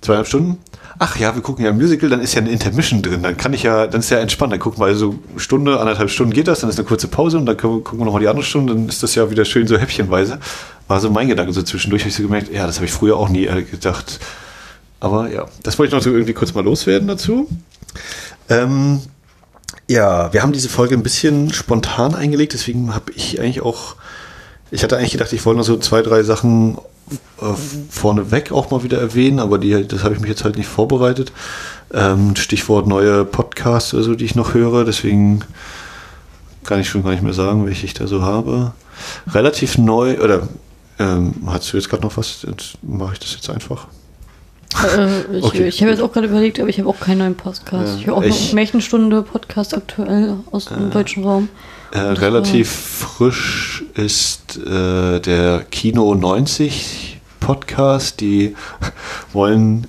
zweieinhalb Stunden. Ach ja, wir gucken ja ein Musical, dann ist ja eine Intermission drin. Dann kann ich ja, dann ist ja entspannt. Dann gucken wir also Stunde, anderthalb Stunden geht das, dann ist eine kurze Pause und dann wir, gucken wir nochmal die andere Stunde, dann ist das ja wieder schön so häppchenweise. War so mein Gedanke so zwischendurch, habe ich so gemerkt, ja, das habe ich früher auch nie äh, gedacht. Aber ja, das wollte ich noch so irgendwie kurz mal loswerden dazu. Ähm, Ja, wir haben diese Folge ein bisschen spontan eingelegt, deswegen habe ich eigentlich auch, ich hatte eigentlich gedacht, ich wollte noch so zwei, drei Sachen äh, vorneweg auch mal wieder erwähnen, aber die, das habe ich mich jetzt halt nicht vorbereitet. Ähm, Stichwort neue Podcasts oder so, die ich noch höre, deswegen kann ich schon gar nicht mehr sagen, welche ich da so habe. Relativ neu, oder ähm, hast du jetzt gerade noch was? Mache ich das jetzt einfach. Äh, ich Okay, ich habe jetzt auch gerade überlegt, aber ich habe auch keinen neuen Podcast. Ja, ich höre auch ich- noch Märchenstunde Podcast aktuell aus dem deutschen Raum. Äh, relativ frisch ist äh, der Kino 90 Podcast. Die wollen,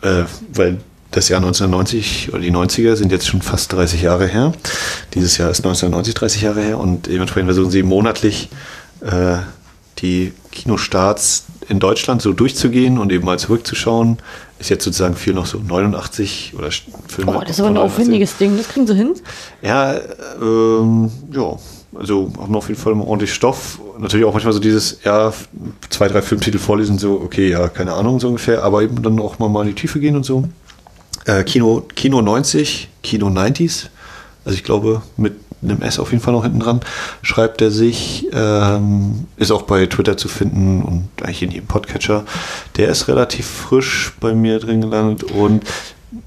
äh, weil das Jahr 1990 oder die 90er sind jetzt schon fast 30 Jahre her. Dieses Jahr ist 1990 30 Jahre her und dementsprechend versuchen sie monatlich äh, die Kinostarts in Deutschland so durchzugehen und eben mal zurückzuschauen. Ist jetzt sozusagen viel noch so 89 oder Filme. Oh, das ist aber ein von 89. aufwendiges Ding. Das kriegen sie hin. Ja, ähm, ja, also haben auf jeden Fall immer ordentlich Stoff. Natürlich auch manchmal so dieses, ja, zwei, drei Filmtitel vorlesen, so, okay, ja, keine Ahnung, so ungefähr, aber eben dann auch mal, mal in die Tiefe gehen und so. Äh, Kino, Kino 90, Kino 90s, also ich glaube, mit einem S auf jeden Fall noch hinten dran, schreibt er sich, ähm, ist auch bei Twitter zu finden und eigentlich in jedem Podcatcher. Der ist relativ frisch bei mir drin gelandet und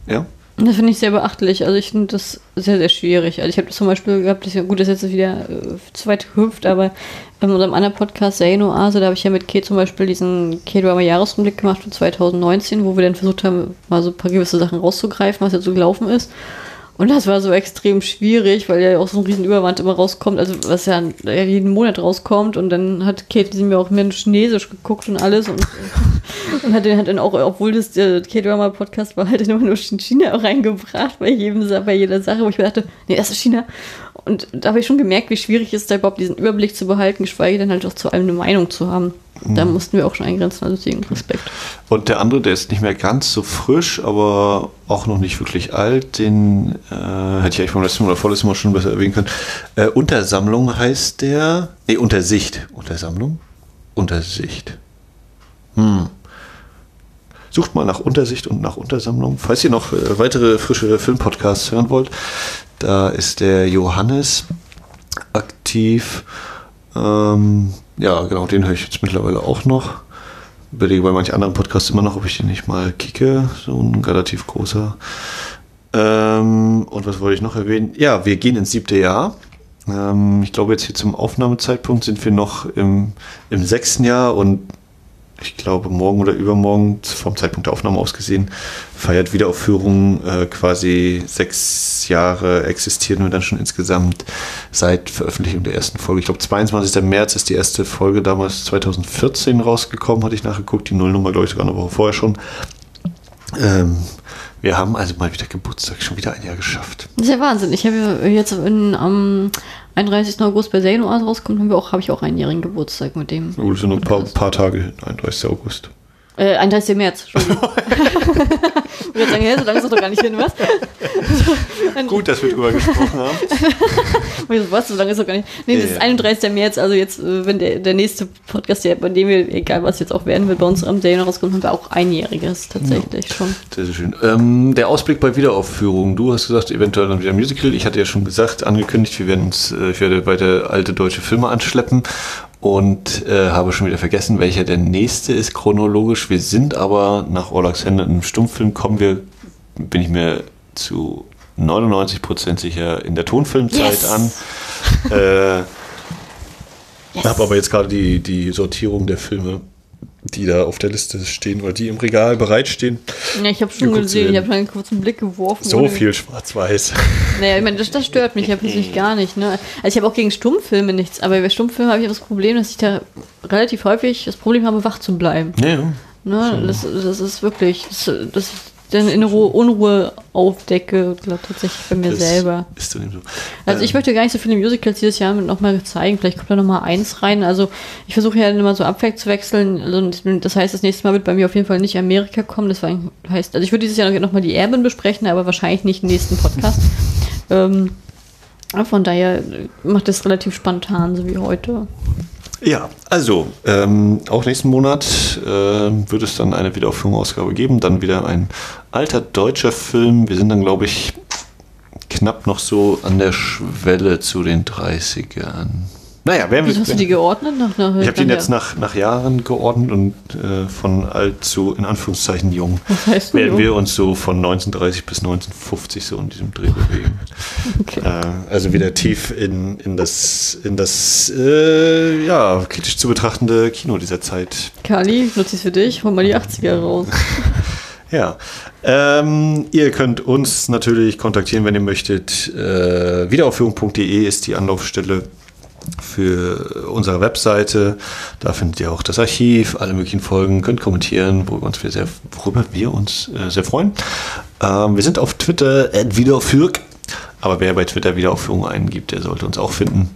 ja. Das finde ich sehr beachtlich. Also ich finde das sehr, sehr schwierig. Also ich habe das zum Beispiel gehabt, das ja gut, das ist jetzt wieder äh, zu weit gehüpft, aber in unserem anderen Podcast, Serien Oase, da habe ich ja mit Kate zum Beispiel diesen K-Drama-Jahresrückblick gemacht von 2019, wo wir dann versucht haben, mal so ein paar gewisse Sachen rauszugreifen, was jetzt so gelaufen ist. Und das war so extrem schwierig, weil ja auch so ein riesen Überwand immer rauskommt, also was ja jeden Monat rauskommt. Und dann hat Kate sie mir auch mehr in Chinesisch geguckt und alles und, und hat den hat dann auch, obwohl das der K-Drama-Podcast war, halt immer nur China reingebracht bei jedem bei jeder Sache, wo ich mir dachte, nee, das ist China. Und da habe ich schon gemerkt, wie schwierig es ist, da überhaupt diesen Überblick zu behalten, geschweige denn halt auch zu allem eine Meinung zu haben. Da mussten wir auch schon eingrenzen, also deswegen Respekt. Und der andere, der ist nicht mehr ganz so frisch, aber auch noch nicht wirklich alt. Den äh, hätte ich eigentlich beim letzten Mal oder vorletzten Mal schon besser erwähnen können. Äh, Untersammlung heißt der. Nee, Untersicht. Untersammlung? Untersicht. Hm. Sucht mal nach Untersicht und nach Untersammlung. Falls ihr noch äh, weitere frische Filmpodcasts hören wollt, da ist der Johannes aktiv. Ähm, ja, genau, den höre ich jetzt mittlerweile auch noch. Überlege bei manchen anderen Podcasts immer noch, ob ich den nicht mal kicke. So ein relativ großer. Ähm, und was wollte ich noch erwähnen? Ja, wir gehen ins siebte Jahr. Ähm, ich glaube, jetzt hier zum Aufnahmezeitpunkt sind wir noch im, im sechsten Jahr und ich glaube, morgen oder übermorgen, vom Zeitpunkt der Aufnahme aus gesehen, feiert Wiederaufführung äh, quasi sechs Jahre existieren wir dann schon insgesamt seit Veröffentlichung der ersten Folge. Ich glaube, 22. März ist die erste Folge damals 2014 rausgekommen, hatte ich nachgeguckt. Die Nullnummer, glaube ich, sogar eine Woche vorher schon. Ähm, wir haben also mal wieder Geburtstag, schon wieder ein Jahr geschafft. Das ist ja Wahnsinn. Ich habe jetzt in, am 31. August bei Oase rauskommt, haben wir auch, habe ich auch einjährigen Geburtstag mit dem. Gut, es sind noch ein paar, paar Tage hin, 31. August. Äh, 31. März, Entschuldigung. ich würde sagen, hä, so lange ist das doch gar nicht hin, was? Gut, dass wir drüber gesprochen haben. So, Was, so lange ist doch gar nicht. Nee, das Ja, ist ja. 31. März, also jetzt, äh, wenn der, der nächste Podcast, der, bei dem wir, egal was jetzt auch werden wird, bei uns am Serien rauskommt, haben wir auch einjähriges tatsächlich schon. Sehr, sehr schön. Ähm, der Ausblick bei Wiederaufführung. Du hast gesagt, eventuell dann wieder ein Musical. Ich hatte ja schon gesagt, angekündigt, wir werden uns, äh, ich werde weiter alte deutsche Filme anschleppen und äh, habe schon wieder vergessen, welcher der nächste ist chronologisch. Wir sind aber nach Orlax Hände einem Stummfilm kommen wir, bin ich mir zu 99% sicher in der Tonfilmzeit Yes! an. Äh, Yes. habe aber jetzt gerade die, die Sortierung der Filme, die da auf der Liste stehen oder die im Regal bereitstehen. Ja, ich habe schon gesehen, ich habe schon einen kurzen Blick geworfen. So viel schwarz-weiß. Naja, ich meine, das, das stört mich ja persönlich gar nicht. Ne? Also ich habe auch gegen Stummfilme nichts, aber bei Stummfilmen habe ich das Problem, dass ich da relativ häufig das Problem habe, wach zu bleiben. Ja, Ne? Das, das ist wirklich, das, ich dann innere Unruhe aufdecke, glaube tatsächlich bei mir das selber. Ist so. Also ich möchte gar nicht so viele Musicals dieses Jahr nochmal zeigen. Vielleicht kommt da nochmal eins rein. Also ich versuche ja immer so abwechseln. Also das heißt, das nächste Mal wird bei mir auf jeden Fall nicht Amerika kommen. Das war, heißt, also ich würde dieses Jahr nochmal die Erben besprechen, aber wahrscheinlich nicht im nächsten Podcast. ähm, von daher macht das relativ spontan, so wie heute. Ja, also ähm, auch nächsten Monat ähm, wird es dann eine Wiederaufführungsausgabe geben. Dann wieder ein alter deutscher Film. Wir sind dann, glaube ich, knapp noch so an der Schwelle zu den 30ern. Naja, werden wir. Wieso hast du die geordnet? Nach, nach, Ich habe den nach- jetzt nach, nach Jahren geordnet und äh, von alt zu, in Anführungszeichen, jung. Was heißt Werden jung? wir uns so von 1930 bis 1950 so in diesem Dreh bewegen. Okay. Äh, also wieder tief in, in das, in das äh, ja, kritisch zu betrachtende Kino dieser Zeit. Kali, nutze ich für dich, hol mal die 80er raus. Ja. Ähm, ihr könnt uns natürlich kontaktieren, wenn ihr möchtet. Äh, wiederaufführung.de ist die Anlaufstelle für unsere Webseite. Da findet ihr auch das Archiv, alle möglichen Folgen, könnt kommentieren, worüber, uns wir, sehr, worüber wir uns äh, sehr freuen. Ähm, wir sind auf Twitter at wiederaufführung, aber wer bei Twitter Wiederaufführung eingibt, der sollte uns auch finden.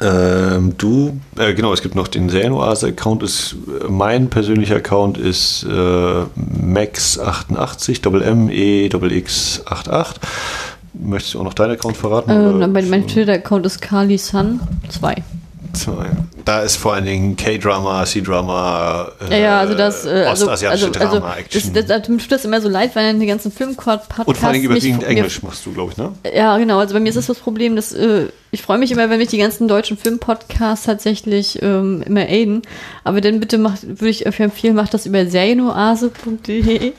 Ähm, du, äh, genau, es gibt noch den Serienoase-Account. Ist, äh, mein persönlicher Account ist äh, Max88, Doppel M, E, Doppel X 88. Möchtest du auch noch deinen Account verraten? Oder mein mein Twitter-Account ist Kali Sun 2. zwei? Da ist vor allen Dingen K-Drama, C-Drama, Ja, ja, also das, äh, also, ostasiatische also, also Drama, das, Action. das, das, mir tut das immer so leid, weil dann die ganzen Filmquad-Podcasts und vor allen Dingen überwiegend Englisch machst du, glaube ich, ne? Ja, genau. Also bei mir ist das das Problem, dass äh, ich freue mich immer, wenn mich die ganzen deutschen Filmpodcasts tatsächlich ähm, immer aiden. Aber dann bitte macht, würde ich euch empfehlen, macht das über serienoase.de.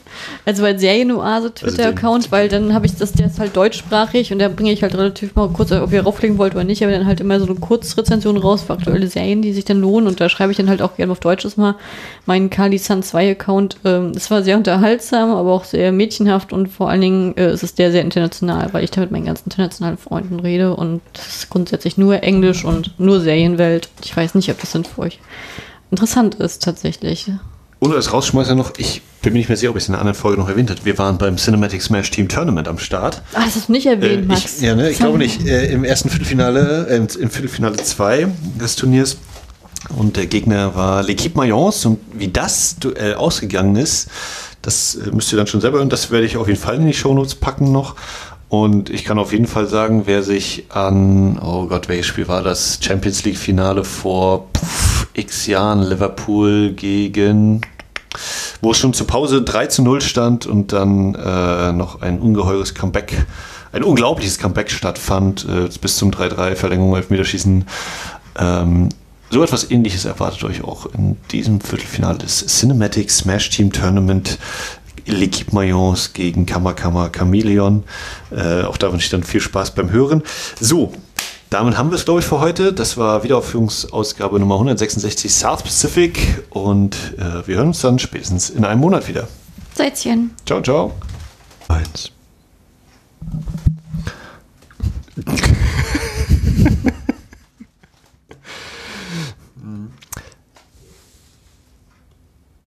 Also bei Serienoase Twitter-Account, weil dann habe ich das, der ist halt deutschsprachig und da bringe ich halt relativ mal kurz, ob ihr rauflegen wollt oder nicht, aber dann halt immer so eine Kurzrezension raus für aktuelle Serien, die sich dann lohnen. Und da schreibe ich dann halt auch gerne auf Deutsch ist mal meinen Kali San 2 Account. Ähm, es war sehr unterhaltsam, aber auch sehr mädchenhaft und vor allen Dingen äh, ist es sehr, sehr international, weil ich da mit meinen ganzen internationalen Freunden rede und das ist grundsätzlich nur Englisch und nur Serienwelt. Ich weiß nicht, ob das dann für euch interessant ist tatsächlich. Ohne das Rausschmeißer noch, ich bin mir nicht mehr sicher, ob ich es in einer anderen Folge noch erwähnt habe. Wir waren beim Cinematic Smash Team Tournament am Start. Ah, das hast du nicht erwähnt, Äh, Max. ich, ja, ne, ich glaube nicht. Äh, Im ersten Viertelfinale, äh, im Viertelfinale 2 des Turniers. Und der Gegner war L'Equipe Mayence. Und wie das Duell ausgegangen ist, das äh, müsst ihr dann schon selber hören. Das werde ich auf jeden Fall in die Shownotes packen noch. Und ich kann auf jeden Fall sagen, wer sich an, oh Gott, welches Spiel war das? Champions League Finale vor pff, x Jahren, Liverpool gegen wo es schon zur Pause 3 zu 0 stand und dann äh, noch ein ungeheures Comeback, ein unglaubliches Comeback stattfand, äh, bis zum 3-3, Verlängerung, Elfmeterschießen. Ähm, so etwas ähnliches erwartet euch auch in diesem Viertelfinale des Cinematic Smash Team Tournament. L'Equipe Mayence gegen Kamakama Chameleon. Äh, auch da wünsche ich dann viel Spaß beim Hören. So, damit haben wir es, glaube ich, für heute. Das war Wiederaufführungsausgabe Nummer 166 South Pacific und äh, wir hören uns dann spätestens in einem Monat wieder. Seidchen. Ciao, ciao. Eins.